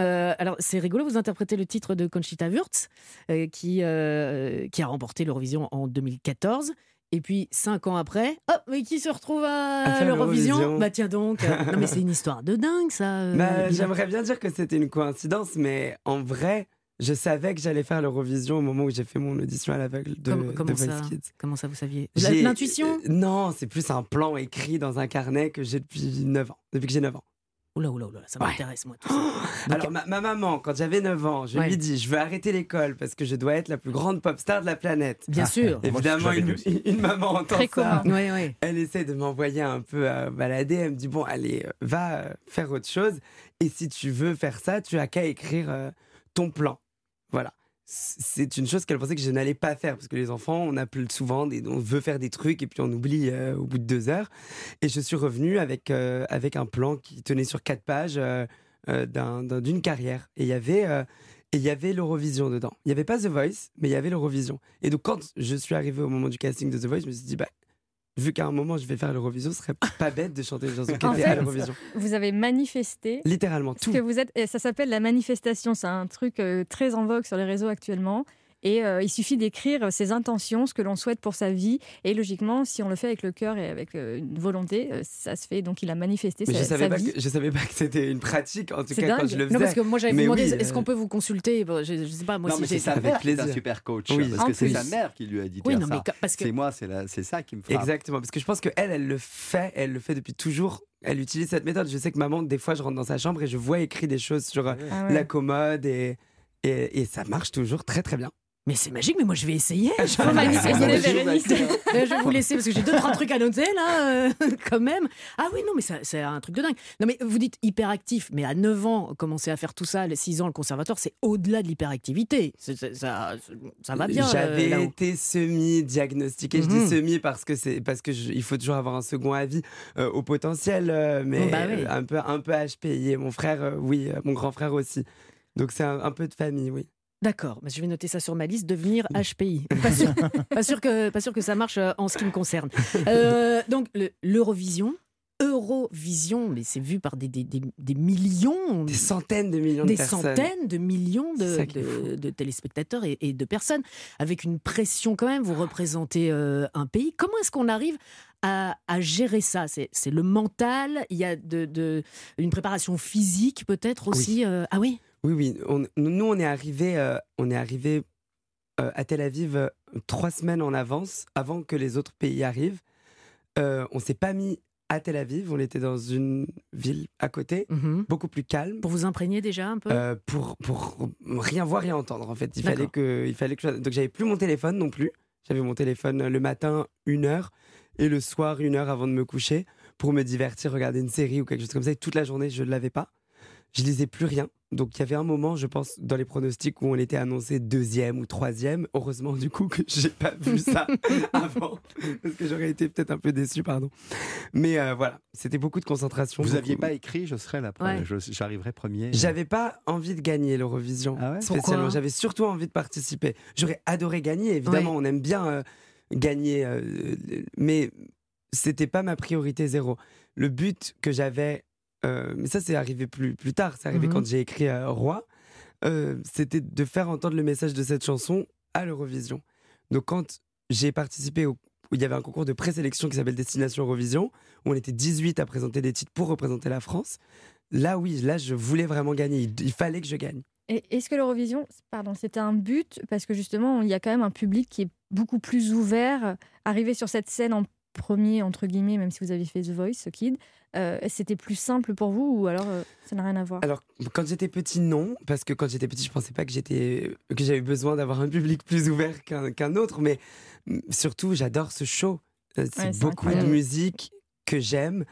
Euh, alors c'est rigolo, vous interprétez le titre de Conchita Wurst, euh, qui, euh, qui a remporté l'Eurovision en 2014. Et puis, cinq ans après, hop, mais qui se retrouve à, À l'Eurovision. Bah tiens donc euh, Non mais c'est une histoire de dingue ça euh, Bah. J'aimerais bien dire que c'était une coïncidence, mais en vrai, je savais que j'allais faire l'Eurovision au moment où j'ai fait mon audition à l'aveugle de, Comme- de comment, Voice ça, Kids. comment ça vous saviez L'intuition euh, Non, c'est plus un plan écrit dans un carnet que j'ai depuis 9 ans, depuis que j'ai 9 ans. Oula, oula, oula, ça Ouais. m'intéresse moi tout ça. Alors, ma, ma maman, quand j'avais 9 ans, je Ouais. lui dis Je veux arrêter l'école parce que je dois être la plus grande pop star de la planète. Bien sûr. Moi, Évidemment, une, maman entend Très ça. commun. Ouais, ouais. Elle essaie de m'envoyer un peu à balader. Elle me dit Bon, allez, euh, va euh, faire autre chose. Et si tu veux faire ça, tu as qu'à écrire euh, ton plan. Voilà. C'est une chose qu'elle pensait que je n'allais pas faire parce que les enfants, on appelle souvent, des, on veut faire des trucs et puis on oublie euh, au bout de deux heures. Et je suis revenu avec, euh, avec un plan qui tenait sur quatre pages euh, euh, d'un- d'un- d'une carrière. Et il y avait. et il y avait l'Eurovision dedans. Il n'y avait pas The Voice, mais il y avait l'Eurovision. Et donc, quand je suis arrivé au moment du casting de The Voice, je me suis dit, bah, vu qu'à un moment je vais faire l'Eurovision, ce serait pas bête de chanter une chanson qui En était à l'Eurovision. vous avez manifesté Littéralement, ce tout. que vous êtes. et ça s'appelle la manifestation. C'est un truc euh, très en vogue sur les réseaux actuellement. Et euh, il suffit d'écrire ses intentions, ce que l'on souhaite pour sa vie. Et logiquement, si on le fait avec le cœur et avec euh, une volonté, euh, ça se fait. Donc il a manifesté Mais sa, je savais sa pas vie. que je savais pas que c'était une pratique en tout C'est cas quand je le faisais. Non, parce que moi j'avais demandé oui, est-ce euh, qu'on peut vous consulter? Bon, je, je sais pas, moi non, si mais c'est sa avec un plaisir. super coach. Oui. Parce En que c'est sa mère qui lui a dit Oui, non, mais ça. parce que- C'est moi, c'est c'est ça qui me frappe. Exactement, parce que je pense que elle, elle le fait, elle le fait depuis toujours. Elle utilise cette méthode. Je sais que maman, des fois, je rentre dans sa chambre et je vois écrit des choses sur Ah ouais. la commode et, et, et ça marche toujours très très bien. Mais c'est magique, mais moi je vais essayer. Je manifester, Bérénice. vais vous laisser parce que j'ai deux, trois trucs à noter là, euh, quand même. Ah oui, non, mais c'est un truc de dingue. Non, mais vous dites hyperactif, mais à 9 ans, commencer à faire tout ça, les 6 ans, le conservatoire, c'est au-delà de l'hyperactivité. Ça, ça va bien. euh, J'avais été semi-diagnostiqué. Je Mhm. dis semi parce que c'est parce que je- il faut toujours avoir un second avis euh, au potentiel, euh, mais Bah oui. un peu un peu HPI. Et mon frère, euh, oui, euh, mon grand frère aussi. Donc c'est un, un peu de famille, oui. D'accord, je vais noter ça sur ma liste, devenir HPI. Pas sûr, pas sûr, que, pas sûr que ça marche euh, en ce qui me concerne. Euh, donc, le- l'Eurovision, Eurovision, mais c'est vu par des, des, des- des millions, Des centaines de millions de des personnes. centaines de millions de, téléspectateurs et, et de personnes, avec une pression quand même. Vous représentez euh, un pays. Comment est-ce qu'on arrive à, à gérer ça? C'est le mental, il y a de, une préparation physique peut-être aussi. euh, ah oui? Oui, oui. On- nous, on est arrivé, euh, on est arrivé euh, à Tel Aviv euh, trois semaines en avance, avant que les autres pays arrivent. On s'est pas mis à Tel Aviv, on était dans une ville à côté, Mhm. beaucoup plus calme. Pour vous imprégner déjà un peu? Pour, pour rien voir, rien entendre en fait. Il fallait que, il fallait que je- donc j'avais plus mon téléphone non plus. J'avais mon téléphone le matin une heure et le soir une heure avant de me coucher pour me divertir, regarder une série ou quelque chose comme ça. Et toute la journée je ne l'avais pas. Je lisais plus rien. Donc il y avait un moment, je pense, dans les pronostics où on était annoncé deuxième ou troisième. Heureusement du coup que j'ai pas vu ça avant parce que j'aurais été peut-être un peu déçu, pardon. Mais euh, voilà, c'était beaucoup de concentration. Vous beaucoup- aviez pas écrit, je serais là, Ouais. je- j'arriverai premier. j'avais pas envie de gagner l'Eurovision Ah ouais? spécialement. J'avais surtout envie de participer. J'aurais adoré gagner, évidemment. Ouais. On aime bien euh, gagner, euh, mais c'était pas ma priorité zéro. Le but que j'avais, mais ça c'est arrivé plus plus tard. C'est arrivé Mhm. quand j'ai écrit euh, Roi. euh, c'était de faire entendre le message de cette chanson à l'Eurovision. Donc quand j'ai participé au il y avait un concours de présélection qui s'appelle Destination Eurovision, où on était 18 à présenter des titres pour représenter la France. Là, oui, là, je voulais vraiment gagner. Il, il fallait que je gagne. Et est-ce que l'Eurovision, pardon, c'était un but? Parce que justement, il y a quand même un public qui est beaucoup plus ouvert. Arriver sur cette scène en premier, entre guillemets, même si vous avez fait The Voice, Kid, euh, c'était plus simple pour vous ou alors euh, ça n'a rien à voir? Alors, quand j'étais petit, non, parce que quand j'étais petit, je pensais pas que j'étais que j'avais besoin d'avoir un public plus ouvert qu'un qu'un autre, mais surtout, j'adore ce show. Euh, C'est Ouais, beaucoup de musique que j'aime.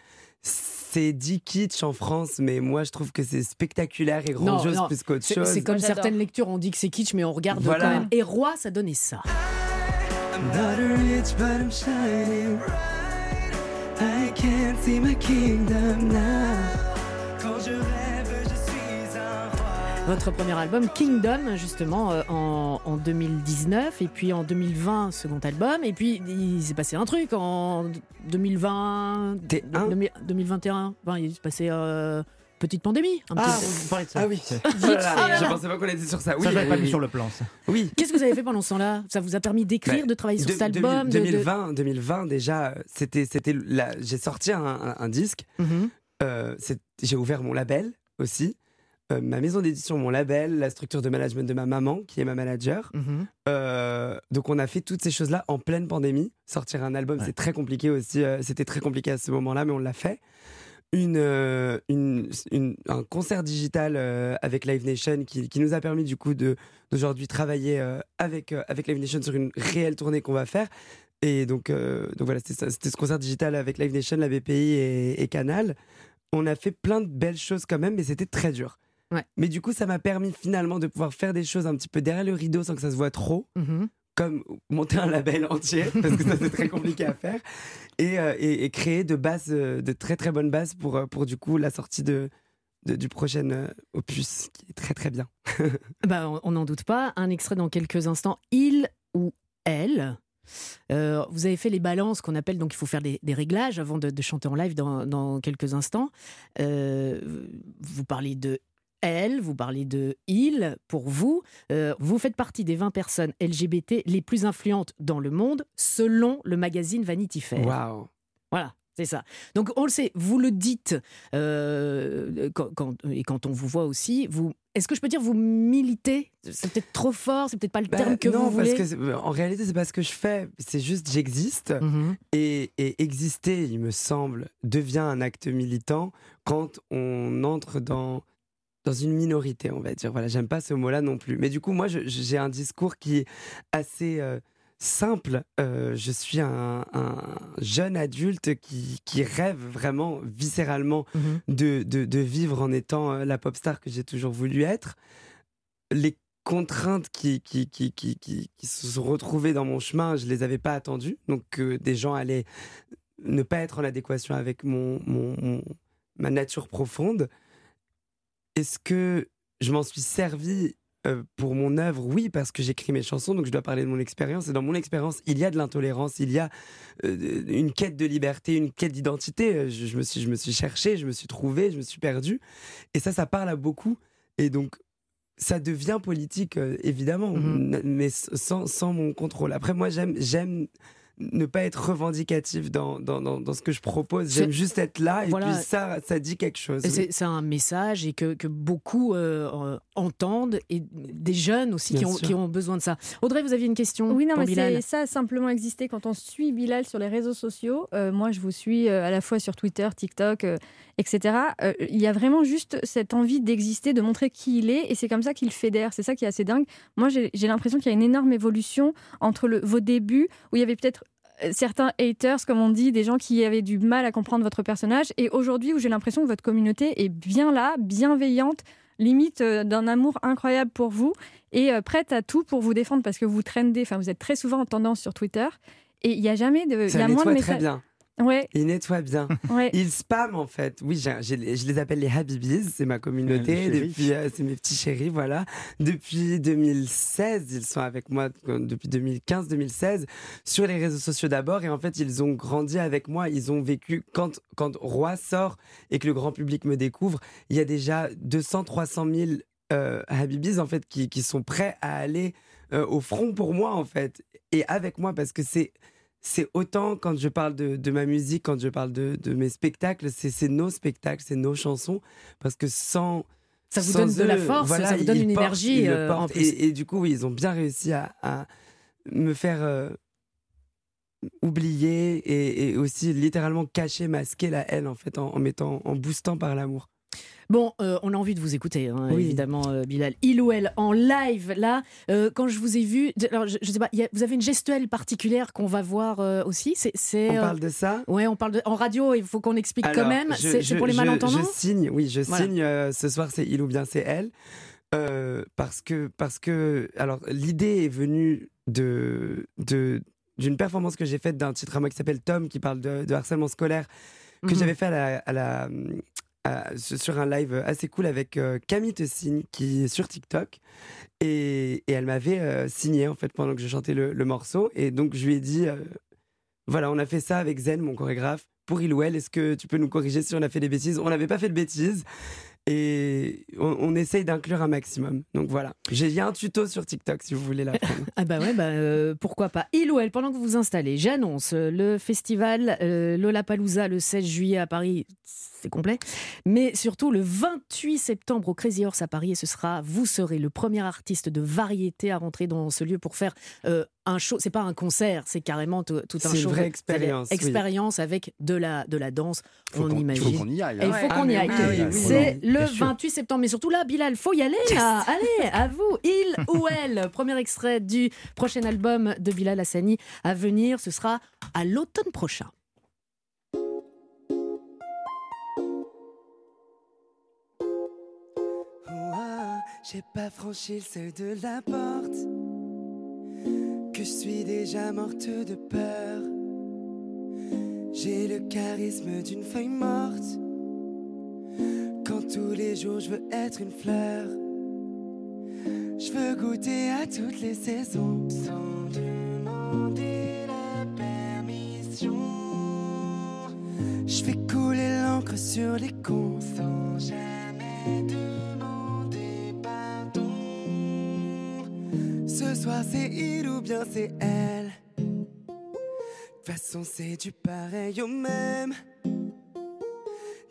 C'est dit kitsch en France, mais moi, je trouve que c'est spectaculaire et grandiose non, plus qu'autre c'est- chose. C'est comme certaines lectures, on dit que c'est kitsch, mais on regarde Voilà. quand même. Et Roi, ça donnait ça. Not rich, but I'm shining I can't see my kingdom now. Quand je rêve, je suis un roi. Votre premier album, Kingdom, justement, euh, en, en 2019. Et puis en 2020, second album. Et puis il s'est passé un truc en 2020. 2000 2021. Enfin, il s'est passé euh, petite pandémie. un Ah, petit- vous parlez de ça. Ah oui. Voilà, je pensais pas qu'on était sur ça. Oui, Ça, j'avais pas oui, mis oui. sur le plan, ça. Oui. Qu'est-ce que vous avez fait pendant ce temps-là? Ça vous a permis d'écrire, Bah, de travailler sur de- cet album de- de- 2020, 2020 déjà, c'était, c'était la- j'ai sorti un, un- un disque. Mhm. Euh, j'ai ouvert mon label aussi. Euh, ma maison d'édition, mon label, la structure de management de ma maman, qui est ma manager. Mhm. Euh, donc on a fait toutes ces choses-là en pleine pandémie. Sortir un album, c'est très compliqué aussi. euh, C'était très compliqué à ce moment-là, mais on l'a fait. Une, euh, une- une- un concert digital euh, avec Live Nation qui, qui nous a permis du coup d'aujourd'hui travailler euh, avec euh, avec Live Nation sur une réelle tournée qu'on va faire. Et donc donc voilà, c'était ce concert digital avec Live Nation, la BPI et, et Canal. On a fait plein de belles choses quand même, mais c'était très dur. Mais du coup, ça m'a permis finalement de pouvoir faire des choses un petit peu derrière le rideau sans que ça se voit trop Mhm. Comme monter un label entier, parce que ça c'est très compliqué à faire, et, euh, créer de bases, euh, de très très bonnes bases pour, euh, pour du coup la sortie de, du prochain opus, qui est très très bien. Bah, on- n'en doute pas. Un extrait dans quelques instants. Il ou elle. Vous avez fait les balances qu'on appelle, donc il faut faire des, réglages avant de, de chanter en live dans, dans quelques instants. Vous parlez de elle, vous parlez de il pour vous. Euh, vous faites partie des 20 personnes LGBT les plus influentes dans le monde selon le magazine Vanity Fair. Waouh! Voilà, c'est ça. Donc on le sait, vous le dites, euh, quand, quand- et quand on vous voit aussi, vous, est-ce que je peux dire vous militez? C'est peut-être trop fort, c'est peut-être pas le Bah, terme que non, vous parce voulez. que c'est- en réalité, c'est pas ce que je fais. C'est juste j'existe. Mhm. Et, et exister, il me semble, devient un acte militant quand on entre dans dans une minorité, on va dire. Voilà, j'aime pas ce mot-là non plus. Mais du coup, moi, j'ai un discours qui est assez euh, simple. Euh, je suis un, un jeune adulte qui, qui rêve vraiment viscéralement Mhm. de, de, de vivre en étant euh, la pop star que j'ai toujours voulu être. Les contraintes qui, qui, qui, qui, qui, qui se sont retrouvées dans mon chemin, je les avais pas attendues. Donc, des gens allaient ne pas être en adéquation avec mon, mon, mon- ma nature profonde. Est-ce que je m'en suis servi euh, pour mon œuvre? Oui, parce que j'écris mes chansons, donc je dois parler de mon expérience. Et dans mon expérience, il y a de l'intolérance, il y a euh, une quête de liberté, une quête d'identité. Euh, Je, je me suis, je me suis cherché, je me suis trouvé, je me suis perdu. Et ça, ça parle à beaucoup. Et donc, ça devient politique, euh, évidemment, n- mais sans, sans mon contrôle. Après, moi, j'aime, j'aime ne pas être revendicatif dans, dans, dans, dans ce que je propose. J'aime juste être là, et Voilà. puis ça, ça dit quelque chose. C'est un message et que, que beaucoup euh, euh, entendent et des jeunes aussi qui ont, qui ont besoin de ça. Audrey, vous aviez une question Oui, non, pour mais Bilal c'est ça, simplement exister. Quand on suit Bilal sur les réseaux sociaux, euh, moi je vous suis euh, à la fois sur Twitter, TikTok, euh, etc. euh, Il y a vraiment juste cette envie d'exister, de montrer qui il est, et c'est comme ça qu'il fédère. C'est ça qui est assez dingue. Moi, j'ai l'impression qu'il y a une énorme évolution entre le, vos débuts, où il y avait peut-être certains haters, comme on dit, des gens qui avaient du mal à comprendre votre personnage, et aujourd'hui où j'ai l'impression que votre communauté est bien là, bienveillante, limite euh, d'un amour incroyable pour vous et euh, prête à tout pour vous défendre parce que vous trendez, enfin vous êtes très souvent en tendance sur Twitter. Et il n'y a jamais de, il y a moins de messages. Ouais. Il nettoie bien. Ouais. Il spam en fait. Oui, je les appelle les Habibis, c'est ma communauté. Depuis, euh, c'est mes petits chéris, voilà. Depuis 2016, ils sont avec moi euh, depuis 2015-2016 sur les réseaux sociaux d'abord. Et en fait, ils ont grandi avec moi. Ils ont vécu quand quand Roi sort et que le grand public me découvre. Il y a déjà 200-300 000 euh, Habibis en fait qui, qui sont prêts à aller euh, au front pour moi en fait et avec moi parce que c'est c'est autant quand je parle de, de ma musique, quand je parle de, de mes spectacles, c'est nos spectacles, c'est nos chansons, parce que sans, Ça vous sans donne de la force, voilà, ça vous donne une portent- énergie, euh, en portent. plus. Et, et du coup, oui, ils ont bien réussi à, à me faire euh, oublier et, et aussi littéralement cacher, masquer la haine en fait, en, en mettant, en boostant par l'amour. Bon, euh, on a envie de vous écouter, hein, Oui. évidemment, euh, Bilal. Il ou elle en live, là, euh, quand je vous ai vu, alors, je, je sais pas, il y a- vous avez une gestuelle particulière qu'on va voir aussi? C'est, On parle de ça? Ouais, on parle de, en radio, il faut qu'on explique quand même. c'est, pour les je- malentendants? Je signe, oui, je Voilà. signe. ce soir, c'est il ou bien c'est elle. Parce que, parce que, alors, l'idée est venue de, de, d'une performance que j'ai faite d'un titre à moi qui s'appelle Tom, qui parle de, de harcèlement scolaire, que Mhm. j'avais fait à la, à la- à- sur un live assez cool avec euh, Camille Te Signe, qui est sur TikTok. Et, elle m'avait euh, signé, en fait, pendant que je chantais le, morceau. Et donc, je lui ai dit, euh, voilà, on a fait ça avec Zen, mon chorégraphe. Pour il elle, est-ce que tu peux nous corriger si on a fait des bêtises? On n'avait pas fait de bêtises. Et on, essaye d'inclure un maximum. Donc voilà. J'ai un tuto sur TikTok si vous voulez l'apprendre. Ah bah ouais, bah, euh, pourquoi pas? Il ou elle, pendant que vous vous installez, j'annonce euh, le festival euh, Lollapalooza le 16 juillet à Paris, c'est complet. Mais surtout le 28 septembre au Crazy Horse à Paris, et ce sera, vous serez le premier artiste de variété à rentrer dans ce lieu pour faire euh, un show. C'est pas un concert, c'est carrément tout, tout un C'est une show. vraie expérience, oui. Expérience avec de la, de la danse, Faut on qu'on- il imagine. faut qu'on y aille, Et il hein. faut Ah, qu'on y mais aille. oui, oui, oui. C'est le sûr. 28 septembre. Mais surtout là, Bilal, faut y aller là. Allez, à vous. Il ou elle. Premier extrait du prochain album de Bilal Hassani à venir. Ce sera à l'automne prochain. J'ai pas franchi le seuil de la porte. Que je suis déjà morte de peur. J'ai le charisme d'une feuille morte. Quand tous les jours je veux être une fleur. Je veux goûter à toutes les saisons. Sans demander la permission. Je fais couler l'encre sur les cons. Sans jamais demander Ce soir c'est il ou bien c'est elle. De façon c'est du pareil au même.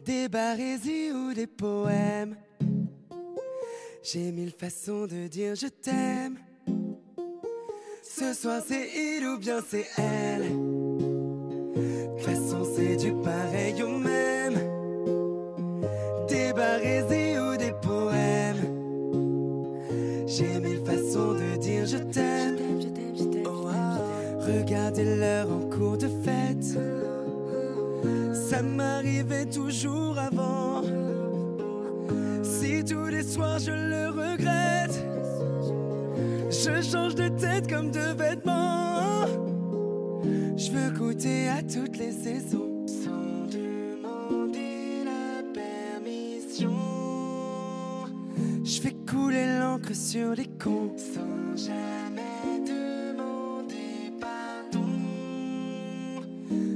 Des barésies ou des poèmes. J'ai mille façons de dire je t'aime. Ce soir c'est il ou bien c'est elle. De façon c'est du pareil au même. M'arrivait toujours avant. Si tous les soirs je le regrette, je change de tête comme de vêtements. Je veux goûter à toutes les saisons sans demander la permission. Je fais couler l'encre sur les cons sans jamais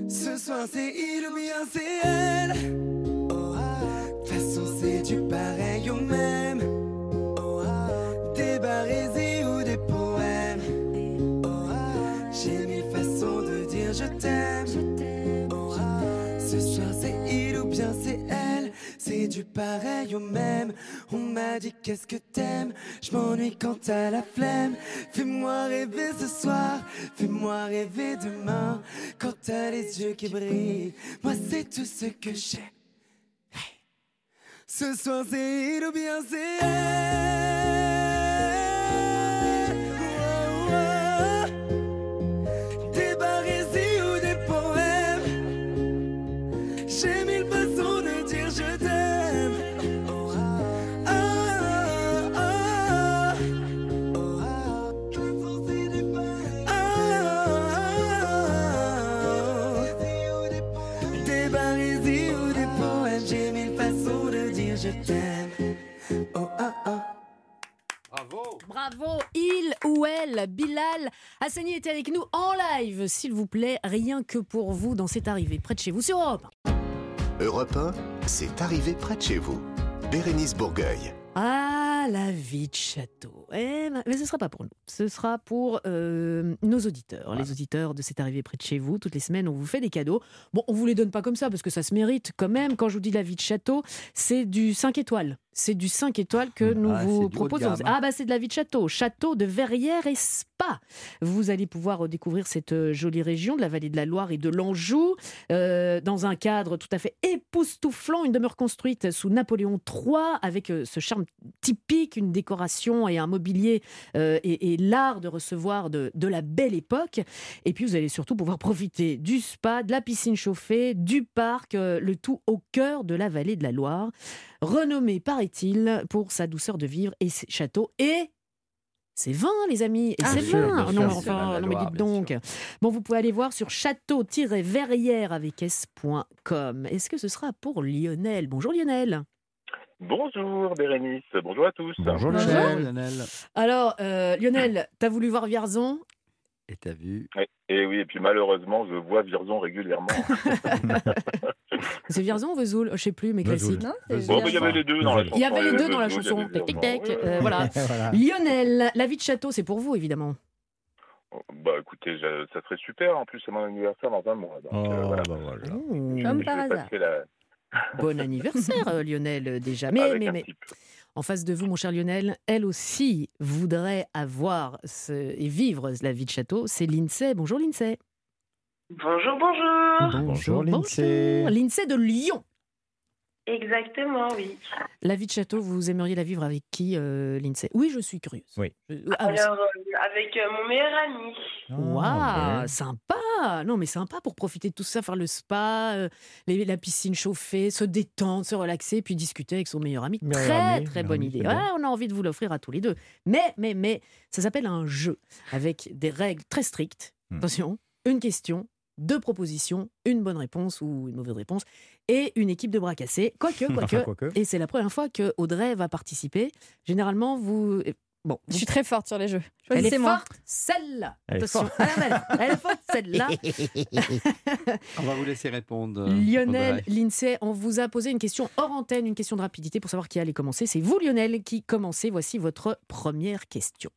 Ce soir c'est il ou bien c'est elle. Oh, ah. De façon c'est du pareil au même. Pareil au même. On m'a dit qu'est-ce que t'aimes? Je m'ennuie quand t'as la flemme. Fais-moi rêver ce soir. Fais-moi rêver demain. Quand t'as les yeux qui brillent. Moi c'est tout ce que j'ai. Ce soir c'est il ou bien c'est elle. Bravo Il ou elle, Bilal Hassani était avec nous en live, s'il vous plaît, rien que pour vous dans cette arrivée près de chez vous sur Europe. Europe 1, c'est arrivé près de chez vous. Bérénice Bourgueil. Ah, la vie de château. Eh, mais ce ne sera pas pour nous. Ce sera pour euh, nos auditeurs. Les auditeurs de C'est arrivé près de chez vous. Toutes les semaines, on vous fait des cadeaux. Bon, on vous les donne pas comme ça parce que ça se mérite quand même. Quand je vous dis la vie de château, c'est du 5 étoiles. C'est du 5 étoiles que nous Ah, vous proposons. gamme. Ah, bah, c'est de la vie de château. Château de Verrières et Spa. Vous allez pouvoir découvrir cette euh, jolie région de la vallée de la Loire et de l'Anjou euh, dans un cadre tout à fait époustouflant. Une demeure construite sous Napoléon III avec ce charme typique, une décoration et un euh, et, et l'art de recevoir de, de la belle époque. Et puis vous allez surtout pouvoir profiter du spa, de la piscine chauffée, du parc, euh, le tout au cœur de la vallée de la Loire, renommé, paraît-il, pour sa douceur de vivre et ses châteaux et c'est vin, les amis. Et Ah, c'est bien sûr, vin. bien non, sûr, enfin, non, mais dites donc. Bon, vous pouvez aller voir sur château-verrière avec s.com. Est-ce que ce sera pour Lionel? Bonjour Lionel. Bonjour Bérénice, bonjour à tous. Bonjour Lionel. Alors, euh, Lionel, t'as voulu voir Vierzon? Et t'as vu? Et, et oui, et puis malheureusement, je vois Virzon régulièrement. C'est Vierzon ou Vesoul? Je sais plus, mais Bon, bah, il y avait les deux dans la chanson. Il y avait les deux dans la chanson. Tic, Vierzon. tic, tic. Euh, voilà. Voilà. Lionel, la vie de château, c'est pour vous, évidemment. bah écoutez, je- ça serait super. En plus, c'est mon anniversaire dans un mois. Donc, euh, voilà. Comme Je vais passer la- Bon anniversaire, euh, Lionel, euh, déjà. Mais, en face de vous, mon cher Lionel, elle aussi voudrait avoir ce- et vivre la vie de château. C'est l'INSEE. Bonjour, l'INSEE. Bonjour, bonjour. Bonjour, bonjour. L'INSEE de Lyon. Exactement, oui. La vie de château, vous aimeriez la vivre avec qui, euh, l'INSEE Oui, je suis curieuse. Oui. Ah, vous- Alors, euh, avec euh, mon meilleur ami. Waouh, ouais. sympa Non, mais sympa pour profiter de tout ça, faire le spa, euh, les- la piscine chauffée, se détendre, se relaxer, puis discuter avec son meilleur ami. Meilleur très, ami, très bonne ami, idée. Ouais, on a envie de vous l'offrir à tous les deux. Mais, mais, mais, ça s'appelle un jeu, avec des règles très strictes. Hmm. Attention, une question, deux propositions, une bonne réponse ou une mauvaise réponse, et une équipe de bras cassés. Quoique, quoique. Enfin, quoique. Et c'est la première fois que Audrey va participer. Généralement, vous... Bon, Je suis très forte sur les jeux. elle est Choisissez-moi. forte, celle-là. Elle est Attention, forte. Elle, est- elle est forte, celle-là. On va vous laisser répondre. euh, Lionel, l'INSEE, on vous a posé une question hors antenne, une question de rapidité pour savoir qui allait commencer. C'est vous, Lionel, qui commencez. Voici votre première question.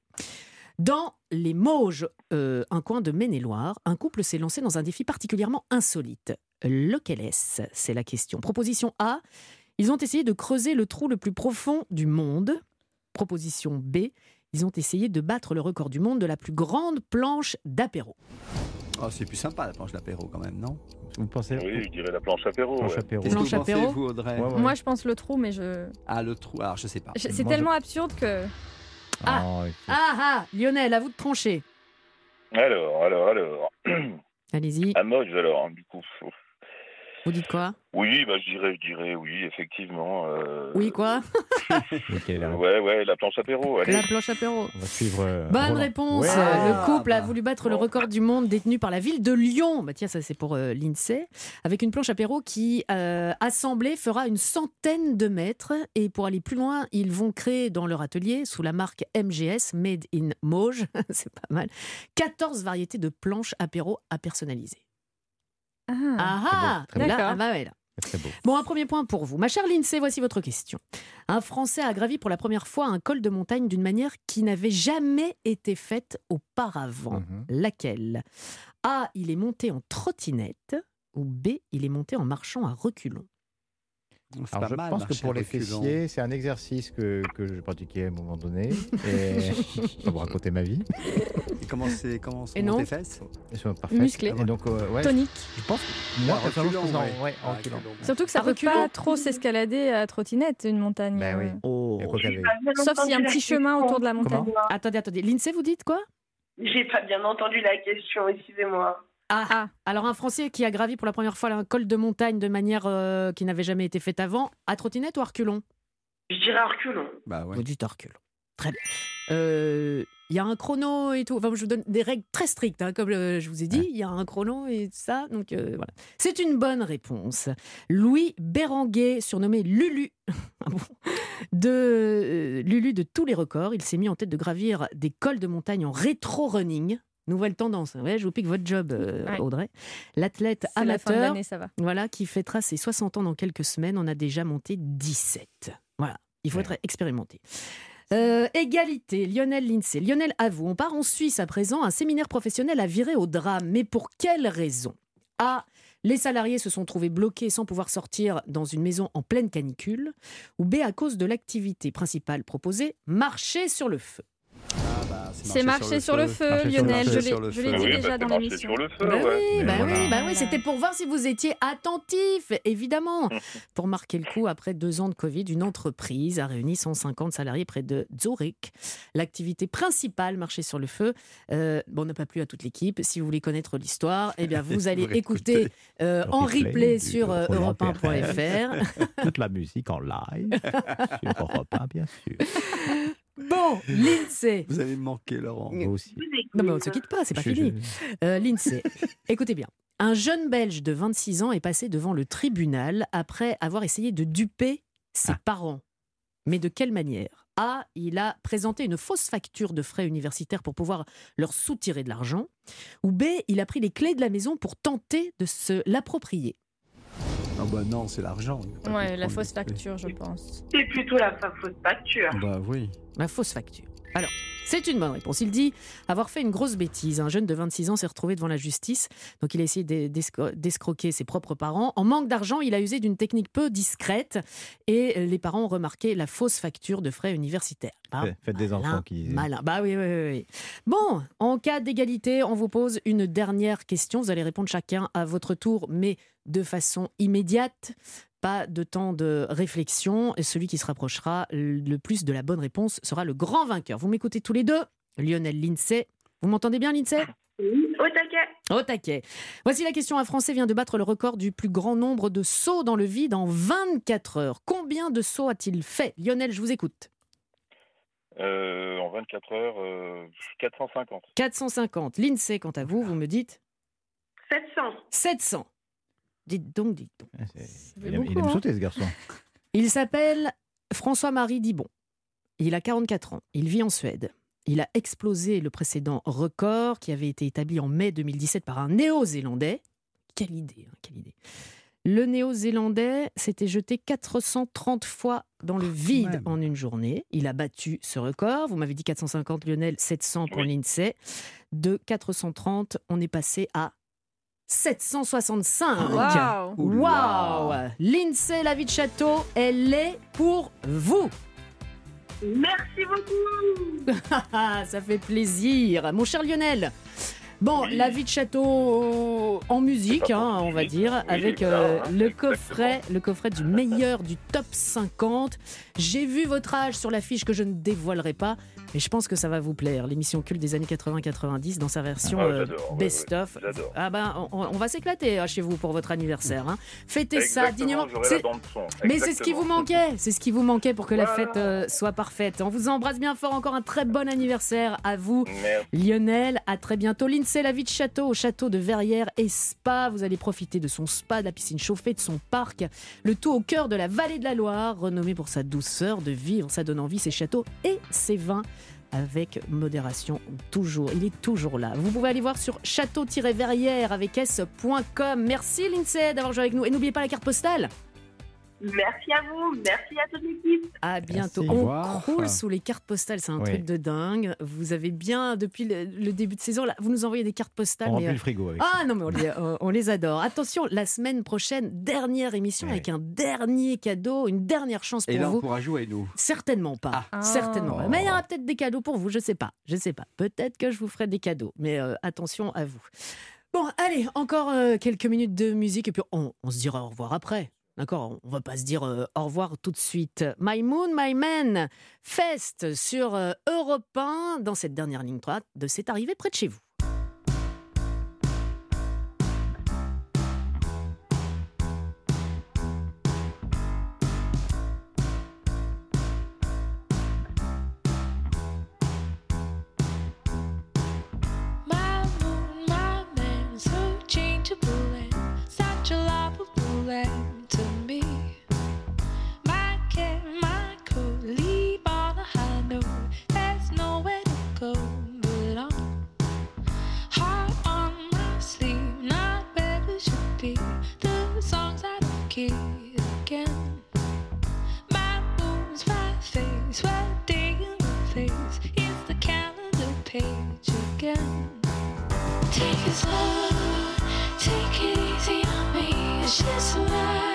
Dans les Mauges, euh, un coin de Maine-et-Loire, un couple s'est lancé dans un défi particulièrement insolite. Lequel est-ce? C'est la question. Proposition A, ils ont essayé de creuser le trou le plus profond du monde. Proposition B, ils ont essayé de battre le record du monde de la plus grande planche d'apéro. Oh, c'est plus sympa la planche d'apéro quand même, non? Vous pensez Oui, je dirais la planche apéro. Planche ouais. apéro. Qu'est-ce que Planche vous pensez, apéro vous, Audrey? Moi, je pense le trou, mais je. Ah, le trou. Alors, je sais pas. je- C'est je- tellement absurde que. Ah. Oh, Ah ah, Lionel, à vous de trancher. Alors, alors, alors. Allez-y, À Moge, alors, hein, du coup. Vous dites quoi? Oui, bah, je dirais, je dirais, oui, effectivement. euh, Oui, quoi? Ok, là, Ouais, ouais, la planche apéro. allez. La planche apéro. on va suivre. euh, Bonne Roland. réponse. Ouais. Le couple a bah. voulu battre le record du monde détenu par la ville de Lyon. Bah tiens, ça c'est pour euh, l'INSEE. Avec une planche apéro qui, euh, assemblée, fera une centaine de mètres. Et pour aller plus loin, ils vont créer dans leur atelier, sous la marque MGS, Made in Mauges, c'est pas mal, 14 variétés de planches apéro à personnaliser. Ah, Ah ah D'accord. ah bah ouais, là. C'est très beau. Bon, un premier point pour vous. Ma chère Lindsay, voici votre question. Un Français a gravi pour la première fois un col de montagne d'une manière qui n'avait jamais été faite auparavant. Mhm. Laquelle? A. Il est monté en trottinette. Ou B. Il est monté en marchant à reculons. Alors, pas je mal, pense que pour les fessiers, c'est un exercice que, que je pratiquais à un moment donné. Et je vais vous raconter ma vie. Et comment, c'est, comment sont Et non. tes fesses Elles sont parfaites. Musclé. Et donc, euh, ouais, Tonique. Je pense que moi, Ah, je reculant, pense en- ouais. ouais, en Ah, reculant. reculant. Surtout que ça À peut reculons. pas trop s'escalader à trottinette, une montagne. Ben oui. euh, Oh. Sauf s'il y a un petit chemin autour de la montagne. Comment Attendez, attendez. Lindsay, vous dites quoi? J'ai pas bien entendu la question, excusez-moi. ah. Alors, un Français qui a gravi pour la première fois un col de montagne de manière euh, qui n'avait jamais été faite avant, à trottinette ou à reculons? Je dirais à reculons. Bah ouais. Vous dites à reculons. Très bien. Euh, Il y a un chrono et tout. Enfin, je vous donne des règles très strictes, hein, comme je vous ai dit. Il y a un chrono et tout ça. Donc euh, voilà. C'est une bonne réponse. Louis Béranguet, surnommé Lulu, Ah bon de euh, Lulu de tous les records, il s'est mis en tête de gravir des cols de montagne en rétro-running. Nouvelle tendance. hein. Ouais, je vous pique votre job, euh, Ouais. Audrey. L'athlète la amateur, l'année, ça va. voilà, qui fêtera ses 60 ans dans quelques semaines, on a déjà monté 17. Voilà. Il faut Ouais. être expérimenté. Euh, égalité, Lionel Lindsay. Lionel, à vous. On part en Suisse à présent. Un séminaire professionnel a viré au drame. Mais pour quelle raison? A. Les salariés se sont trouvés bloqués sans pouvoir sortir dans une maison en pleine canicule. Ou B. À cause de l'activité principale proposée, marcher sur le feu. C'est marcher sur le feu, Lionel. Je l'ai dit Oui, bah, déjà c'est dans marcher l'émission. sur le feu, Bah ouais. oui, bah Mais oui, bah oui, c'était pour voir si vous étiez attentif, évidemment. Pour marquer le coup, après deux ans de Covid, une entreprise a réuni 150 salariés près de Zurich. L'activité principale, marcher sur le feu, euh, bon, n'a pas plu à toute l'équipe. Si vous voulez connaître l'histoire, eh bien, vous allez Vous écouter euh, en replay sur euh, Roland europe1.fr. Toute la musique en live sur Europe 1, bien sûr. Bon, Lindsay. Vous allez me manquer, Laurent. Moi aussi. Non, mais on ne se quitte pas, c'est pas Je- fini. Euh, Lindsay, écoutez bien. Un jeune Belge de 26 ans est passé devant le tribunal après avoir essayé de duper ses parents. Mais de quelle manière? A. Il a présenté une fausse facture de frais universitaires pour pouvoir leur soutirer de l'argent. Ou B. Il a pris les clés de la maison pour tenter de se l'approprier. Ah bah non, c'est l'argent. Ouais, la fausse facture, je pense. C'est plutôt la fa- fausse facture. Bah oui. La fausse facture. Alors, c'est une bonne réponse. Il dit avoir fait une grosse bêtise. Un jeune de 26 ans s'est retrouvé devant la justice. Donc, il a essayé d'es- d'escro- d'escroquer ses propres parents. En manque d'argent, il a usé d'une technique peu discrète. Et les parents ont remarqué la fausse facture de frais universitaires. Ah, Fait- Faites des enfants qui. Malin. Bah oui, oui, oui, oui. Bon, en cas d'égalité, on vous pose une dernière question. Vous allez répondre chacun à votre tour, mais de façon immédiate. Pas de temps de réflexion. Et celui qui se rapprochera le plus de la bonne réponse sera le grand vainqueur. Vous m'écoutez tous les deux? Lionel Lindsay. Vous m'entendez bien, Lindsay? Oui, au taquet. au taquet. Voici la question. Un Français vient de battre le record du plus grand nombre de sauts dans le vide en 24 heures. Combien de sauts a-t-il fait? Lionel, je vous écoute. Euh, en 24 heures, euh, 450. 450. Lindsay, quant à vous, vous me dites? 700. 700. Dites donc, dites donc. Il aime, il aime sauter, ce garçon. Il s'appelle François-Marie Dibon. Il a 44 ans. Il vit en Suède. Il a explosé le précédent record qui avait été établi en mai 2017 par un néo-zélandais. Quelle idée, hein, quelle idée. Le néo-zélandais s'était jeté 430 fois dans le vide en une journée. Il a battu ce record. Vous m'avez dit 450, Lionel, 700 pour l'INSEE. De 430, on est passé à 765. Waouh. L'INSEE, la vie de château, elle est pour vous. Merci beaucoup. Ça fait plaisir. Mon cher Lionel. Bon, la vie de château en musique, hein, on va dire, avec euh, le coffret, le coffret du meilleur du top 50. J'ai vu votre âge sur l'affiche que je ne dévoilerai pas, mais je pense que ça va vous plaire. L'émission culte des années 80-90 dans sa version Ah, euh, ouais, best-of. ouais, ah ben, on, on va s'éclater hein, chez vous pour votre anniversaire. Hein. Fêtez ça dignement. la mais c'est ce qui vous manquait, c'est ce qui vous manquait pour que la fête euh, soit parfaite. On vous embrasse bien fort, encore un très bon anniversaire à vous, Merci. Lionel. À très bientôt. L'INSEE, la vie de château, au château de Verrières et Spa. Vous allez profiter de son spa, de la piscine chauffée, de son parc. Le tout au cœur de la vallée de la Loire, renommé pour sa douceur de vivre. Ça donne envie, ses châteaux et ses vins. Avec modération, toujours. Il est toujours là. Vous pouvez aller voir sur château-verrières avec s.com. Merci Lindsay d'avoir joué avec nous. Et n'oubliez pas la carte postale. Merci à vous. Merci à toute l'équipe. À bientôt. Merci. On croule sous les cartes postales, c'est un Oui. truc de dingue. Vous avez bien, depuis le, le début de saison, là, vous nous envoyez des cartes postales. On remplit euh, le frigo avec Ah non, mais on les, euh, on les adore. Attention, la semaine prochaine, dernière émission avec un dernier cadeau, une dernière chance pour Et là, on vous. pourra jouer, nous. Certainement pas. Ah. Certainement pas. Oh. Mais il y aura peut-être des cadeaux pour vous, je sais pas. Je sais pas. Peut-être que je vous ferai des cadeaux. Mais euh, attention à vous. Bon, allez, encore euh, quelques minutes de musique et puis on, on se dira au revoir après. D'accord On va pas se dire euh, au revoir tout de suite. My Moon, My Man, Fest sur euh, Europe 1 dans cette dernière ligne droite de C'est arrivé près de chez vous. She's alive.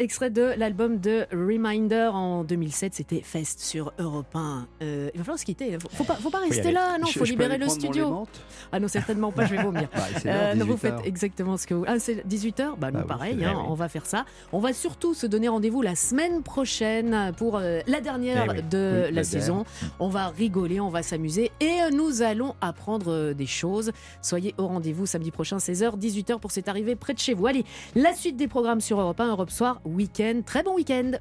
Extrait de l'album de Reminder en 2007, c'était Fest sur Europe 1. Euh, il va falloir se quitter, faut, pas, faut pas rester là, non, Je- faut je libérer le studio. Ah non, certainement pas, je vais vomir. Bah, non, vous 18 faites exactement ce que vous... Ah, c'est 18h Bah, nous, Bah pareil, c'est hein, vrai, oui. on va faire ça. On va surtout se donner rendez-vous la semaine prochaine pour euh, la dernière Eh de la saison. On va rigoler, on va s'amuser et euh, nous allons apprendre euh, des choses. Soyez au rendez-vous samedi prochain, 16h, 18h pour cette arrivée près de chez vous. Allez, la suite des programmes sur Europe 1, Europe Soir, week-end. Très bon week-end